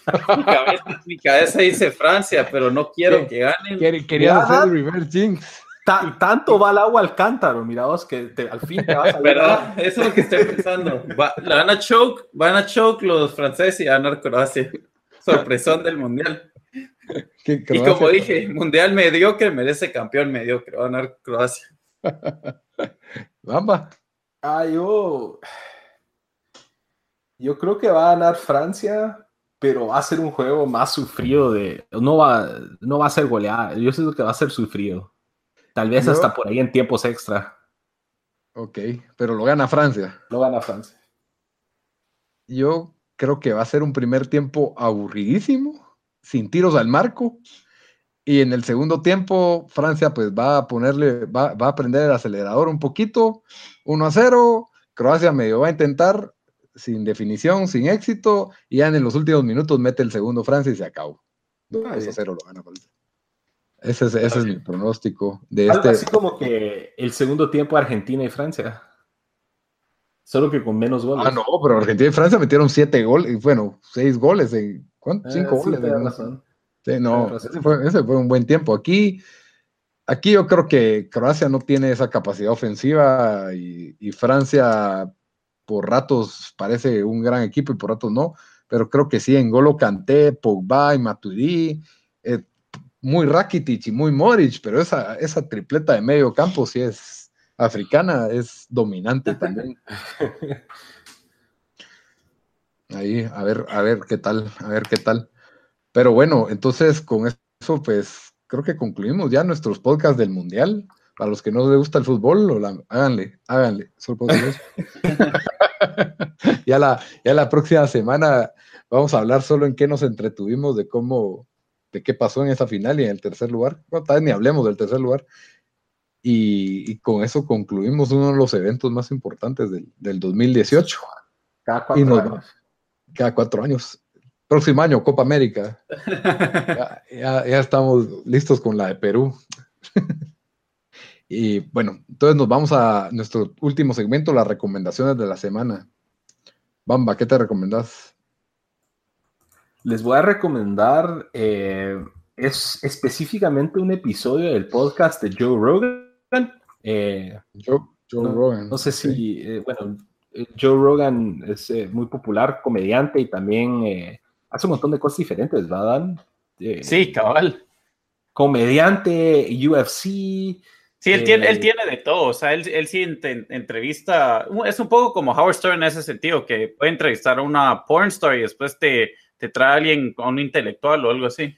<laughs> mi, cabeza, dice Francia, pero no quiero que ganen. Quería hacer el reverse jinx. Tanto va el agua al cántaro, mira vos, que al fin te vas a <laughs> ¿Verdad? Eso es lo que estoy pensando. van a choke, van a choke los franceses y a ganar Croacia. Sorpresón del mundial. <laughs> Y como dije, mundial mediocre merece campeón mediocre, va a ganar Croacia. <laughs> Bamba. Ah, yo. Yo creo que va a ganar Francia, pero va a ser un juego más sufrido de. No va, no va a ser goleada. Yo siento que va a ser sufrido. Tal vez hasta por ahí en tiempos extra. Ok, pero lo gana Francia. Lo gana Francia. Yo creo que va a ser un primer tiempo aburridísimo, sin tiros al marco. Y en el segundo tiempo, Francia pues va a ponerle, va, va a prender el acelerador un poquito, 1 a 0. Croacia medio va a intentar, sin definición, sin éxito, y ya en los últimos minutos mete el segundo Francia y se acabó. 2 a 0 lo gana Francia. Ese es, ese es mi pronóstico de este. Así como que el segundo tiempo Argentina y Francia. Solo que con menos goles. Ah, no, pero Argentina y Francia metieron siete goles, bueno, seis goles en ¿cuánto? Eh, cinco goles. Sí, no, ese fue, ese fue, un buen tiempo. Aquí, aquí yo creo que Croacia no tiene esa capacidad ofensiva y, y Francia por ratos parece un gran equipo y por ratos no, pero creo que sí, en Golo Canté, Pogba y Matuidi, eh, muy Rakitic y muy Moric, pero esa, esa tripleta de medio campo sí es africana, es dominante <laughs> también. Ahí, a ver, a ver qué tal, a ver qué tal. Pero bueno, entonces con eso, pues creo que concluimos ya nuestros podcasts del Mundial. Para los que no les gusta el fútbol, háganle, háganle. <laughs> ya, la, ya la próxima semana vamos a hablar solo en qué nos entretuvimos de cómo de qué pasó en esa final y en el tercer lugar. Bueno, tal vez ni hablemos del tercer lugar. Y, con eso concluimos uno de los eventos más importantes del, 2018. Cada cuatro años. Cada cuatro años. Próximo año, Copa América. <laughs> ya, ya, estamos listos con la de Perú. <laughs> y bueno, entonces nos vamos a nuestro último segmento, las recomendaciones de la semana. Bamba, ¿qué te recomendás? Les voy a recomendar, eh, es específicamente un episodio del podcast de Joe Rogan. Eh, Joe, Rogan. No sé si, eh, bueno, Joe Rogan es muy popular, comediante y también hace un montón de cosas diferentes, ¿verdad? sí, cabal. Comediante, UFC. Sí, él, tiene, él tiene de todo, o sea, él, él sí entrevista, es un poco como Howard Stern en ese sentido, que puede entrevistar a una porn star y después te, te trae alguien con un intelectual o algo así.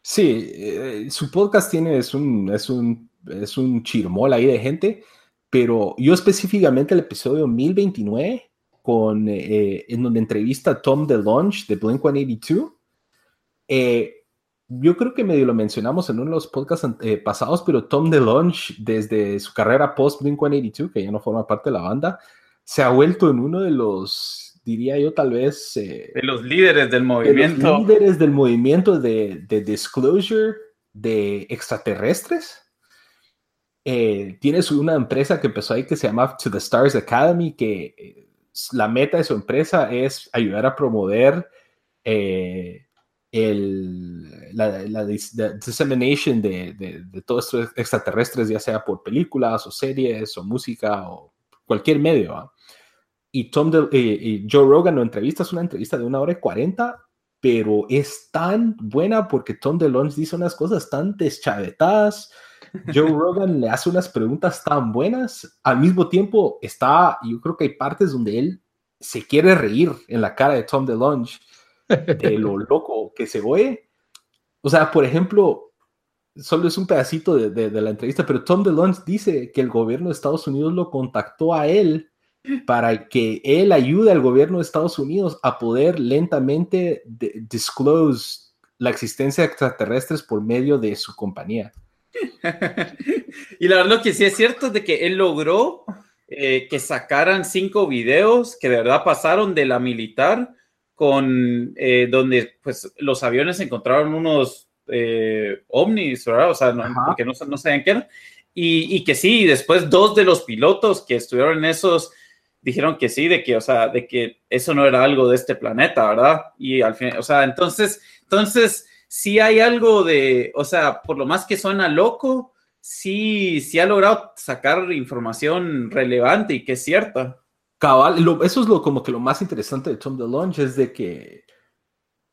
Sí, eh, su podcast tiene, es un, es un, es un chirmol ahí de gente, pero yo específicamente el episodio 1029, con, eh, en donde entrevista a Tom DeLonge de Blink-182, eh, yo creo que medio lo mencionamos en uno de los podcasts pasados, pero Tom DeLonge, desde su carrera post Blink-182, que ya no forma parte de la banda, se ha vuelto en uno de los diría yo tal vez... Eh, de los líderes del movimiento. De los líderes del movimiento de, de disclosure de extraterrestres. Eh, tiene una empresa que empezó ahí que se llama To the Stars Academy, que eh, la meta de su empresa es ayudar a promover el, la, la, dissemination de, de, de, todos estos extraterrestres, ya sea por películas o series o música o cualquier medio y Tom de, Joe Rogan lo entrevista, es una entrevista de una hora y cuarenta, pero es tan buena porque Tom DeLonge dice unas cosas tan deschavetadas. Joe <laughs> Rogan le hace unas preguntas tan buenas. Al mismo tiempo está, yo creo que hay partes donde él se quiere reír en la cara de Tom DeLonge de lo <laughs> loco que se oye. O sea, por ejemplo, solo es un pedacito de, de la entrevista, pero Tom DeLonge dice que el gobierno de Estados Unidos lo contactó a él para que él ayude al gobierno de Estados Unidos a poder lentamente disclose la existencia de extraterrestres por medio de su compañía. <laughs> y la verdad que sí es cierto de que él logró eh, que sacaran cinco videos que de verdad pasaron de la militar con eh, donde pues los aviones encontraron unos eh, ovnis, ¿verdad? O sea, no, porque no, no sabían qué eran. Y, y, que sí, después dos de los pilotos que estuvieron en esos dijeron que sí, de que, o sea, de que eso no era algo de este planeta, ¿verdad? Y al fin, o sea, entonces, entonces, sí hay algo de, o sea, por lo más que suena loco, sí, sí ha logrado sacar información relevante y que es cierta. Cabal, eso es lo como que lo más interesante de Tom DeLonge es de que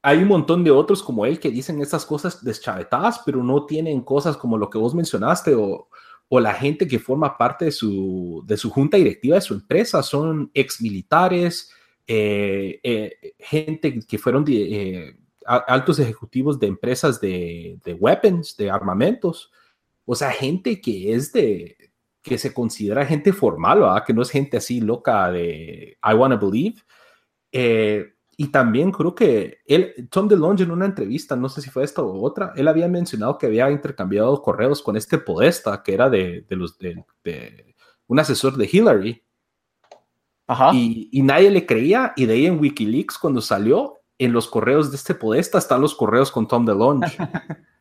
hay un montón de otros como él que dicen estas cosas deschavetadas, pero no tienen cosas como lo que vos mencionaste o, o la gente que forma parte de su, de su junta directiva de su empresa son ex militares, eh, eh, gente que fueron eh, altos ejecutivos de empresas de, de, weapons, de armamentos, o sea, gente que es de, que se considera gente formal, ¿verdad? que no es gente así loca de I wanna believe. Y también creo que él, Tom DeLonge en una entrevista, no sé si fue esta o otra, él había mencionado que había intercambiado correos con este Podesta, que era de, los de, un asesor de Hillary. Ajá. Y, y, nadie le creía. Y de ahí en Wikileaks, cuando salió, en los correos de este Podesta están los correos con Tom DeLonge. <laughs>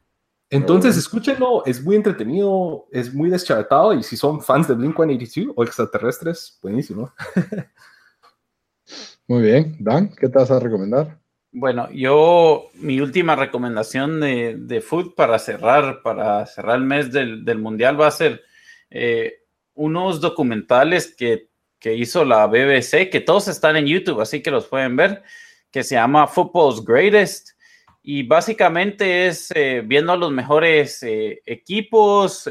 Entonces, escúchenlo, es muy entretenido, es muy deschavetado. Y si son fans de Blink 182 o extraterrestres, buenísimo. <laughs> Muy bien, Dan, ¿qué te vas a recomendar? Bueno, yo, mi última recomendación de, de food para cerrar, para cerrar el mes del, Mundial va a ser eh, unos documentales que, hizo la BBC, que todos están en YouTube, así que los pueden ver, que se llama Football's Greatest. Y básicamente es eh, viendo los mejores eh, equipos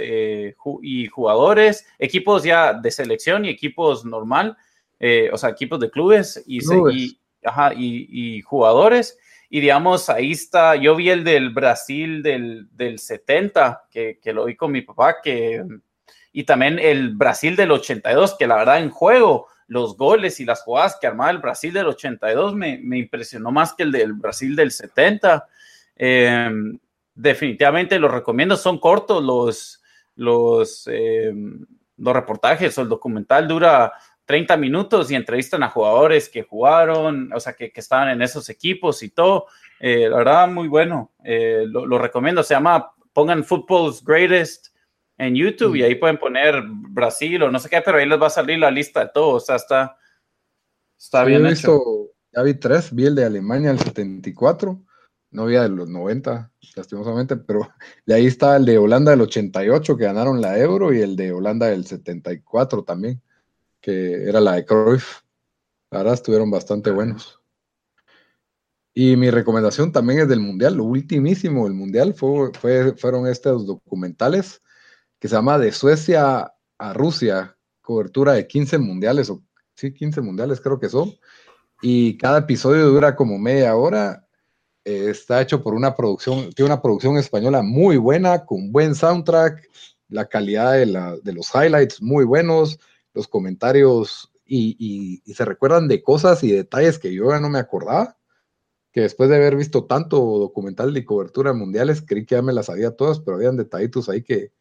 y jugadores, equipos ya de selección y equipos normal, eh, o sea, equipos de clubes y, y, jugadores. Y digamos, ahí está, yo vi el del Brasil del, del 70, que, que, lo vi con mi papá, que, y también el Brasil del 82, que la verdad en juego, los goles y las jugadas que armaba el Brasil del 82 me, me impresionó más que el del Brasil del 70. Em, definitivamente los recomiendo, son cortos los, los, em, los reportajes o el documental dura 30 minutos y entrevistan a jugadores que jugaron, o sea, que, que estaban en esos equipos y todo. Eh, la verdad, muy bueno. Eh, lo, recomiendo. Se llama, pongan Football's Greatest en YouTube y ahí pueden poner Brasil o no sé qué, pero ahí les va a salir la lista de todo. O sea, está, está bien hecho. ya vi tres, vi el de Alemania el 74, no vi el de los 90, lastimosamente, pero <laughs> de ahí está el de Holanda del 88 que ganaron la Euro y el de Holanda del 74 también que era la de Cruyff. La verdad estuvieron bastante buenos. Y mi recomendación también es del Mundial, lo ultimísimo del Mundial fue, fueron estos documentales que se llama De Suecia a Rusia, cobertura de 15 mundiales, o sí, 15 mundiales creo que son. Y cada episodio dura como media hora. Eh, está hecho por una producción, tiene una producción española muy buena, con buen soundtrack, la calidad de, de los highlights muy buenos, los comentarios y, se recuerdan de cosas y detalles que yo ya no me acordaba, que después de haber visto tanto documental de cobertura mundiales, creí que ya me las sabía todas, pero habían detallitos ahí que,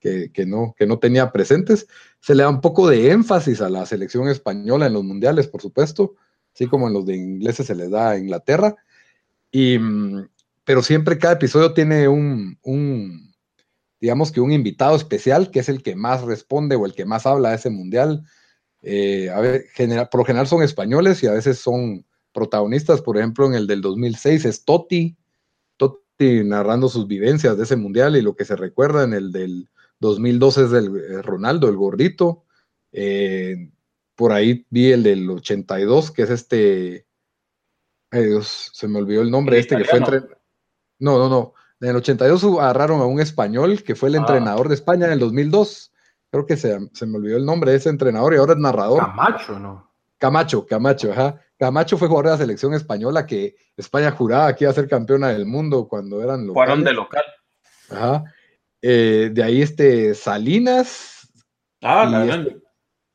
que, no, que no tenía presentes. Se le da un poco de énfasis a la selección española en los mundiales, por supuesto, así como en los de ingleses se les da a Inglaterra. Y, mm, pero siempre cada episodio tiene un, digamos que un invitado especial, que es el que más responde o el que más habla de ese mundial. Eh, a ver, por lo general son españoles y a veces son protagonistas. Por ejemplo, en el del 2006 es Totti, Totti narrando sus vivencias de ese mundial y lo que se recuerda en el del 2012 es del eh, Ronaldo, el gordito. Eh, por ahí vi el del 82, que es este. Ay Dios, se me olvidó el nombre, este que fue entre. No, no, no. En el 82 agarraron a un español que fue el ah. entrenador de España en el 2002. Creo que se, me olvidó el nombre de ese entrenador y ahora es narrador. Camacho, ¿no? Camacho, Camacho, ajá. Camacho fue jugador de la selección española que España juraba que iba a ser campeona del mundo cuando eran locales. Fueron de local. Ajá. Eh, de ahí este Salinas. Ah, este,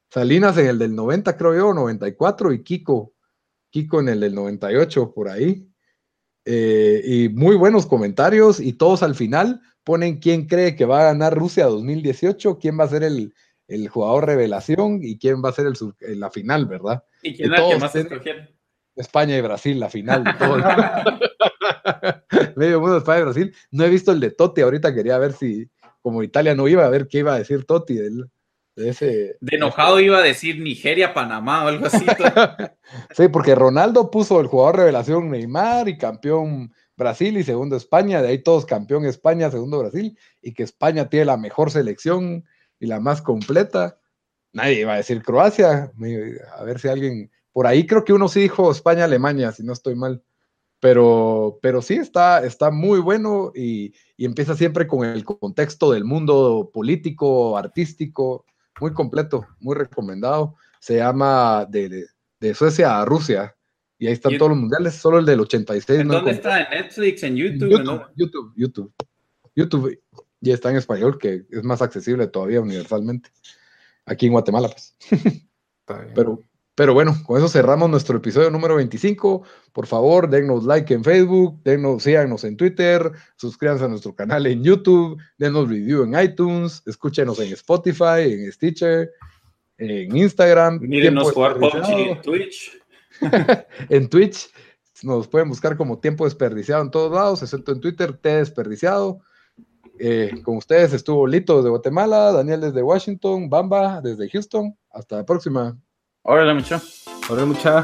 Salinas en el del 90, creo yo, 94, y Kiko. Kiko en el del 98, por ahí. Eh, y muy buenos comentarios y todos al final ponen quién cree que va a ganar Rusia 2018, quién va a ser el, jugador revelación y quién va a ser el, la final, ¿verdad? ¿Y quién el que más escogieron? España y Brasil, la final. <laughs> Medio mundo España y Brasil. No he visto el de Totti, ahorita quería ver si, como Italia no iba, a ver qué iba a decir Totti de, ese... De enojado iba a decir Nigeria, Panamá o algo así. <laughs> sí, porque Ronaldo puso el jugador revelación Neymar y campeón Brasil y segundo España, de ahí todos campeón España, segundo Brasil, y que España tiene la mejor selección y la más completa. Nadie va a decir Croacia, a ver si alguien, por ahí creo que uno sí dijo España-Alemania, si no estoy mal. Pero, pero sí está, está muy bueno y, y empieza siempre con el contexto del mundo político, artístico, muy completo, muy recomendado. Se llama de, de Suecia a Rusia y ahí están todos los mundiales, solo el del 86. ¿En dónde está? ¿En Netflix? ¿En YouTube? YouTube, YouTube, YouTube, YouTube. Y está en español, que es más accesible todavía universalmente. Aquí en Guatemala, pues. Pero, pero bueno, con eso cerramos nuestro episodio número 25. Por favor, denos like en Facebook, denos, síganos en Twitter, suscríbanse a nuestro canal en YouTube, denos review en iTunes, escúchenos en Spotify, en Stitcher, en Instagram. Mírenos jugar en Twitch. <laughs> en Twitch nos pueden buscar como tiempo desperdiciado en todos lados, excepto en Twitter, T desperdiciado. Eh, con ustedes estuvo Lito desde Guatemala, Daniel desde Washington, Bamba desde Houston. Hasta la próxima. Órale, mucha. Órale, mucha.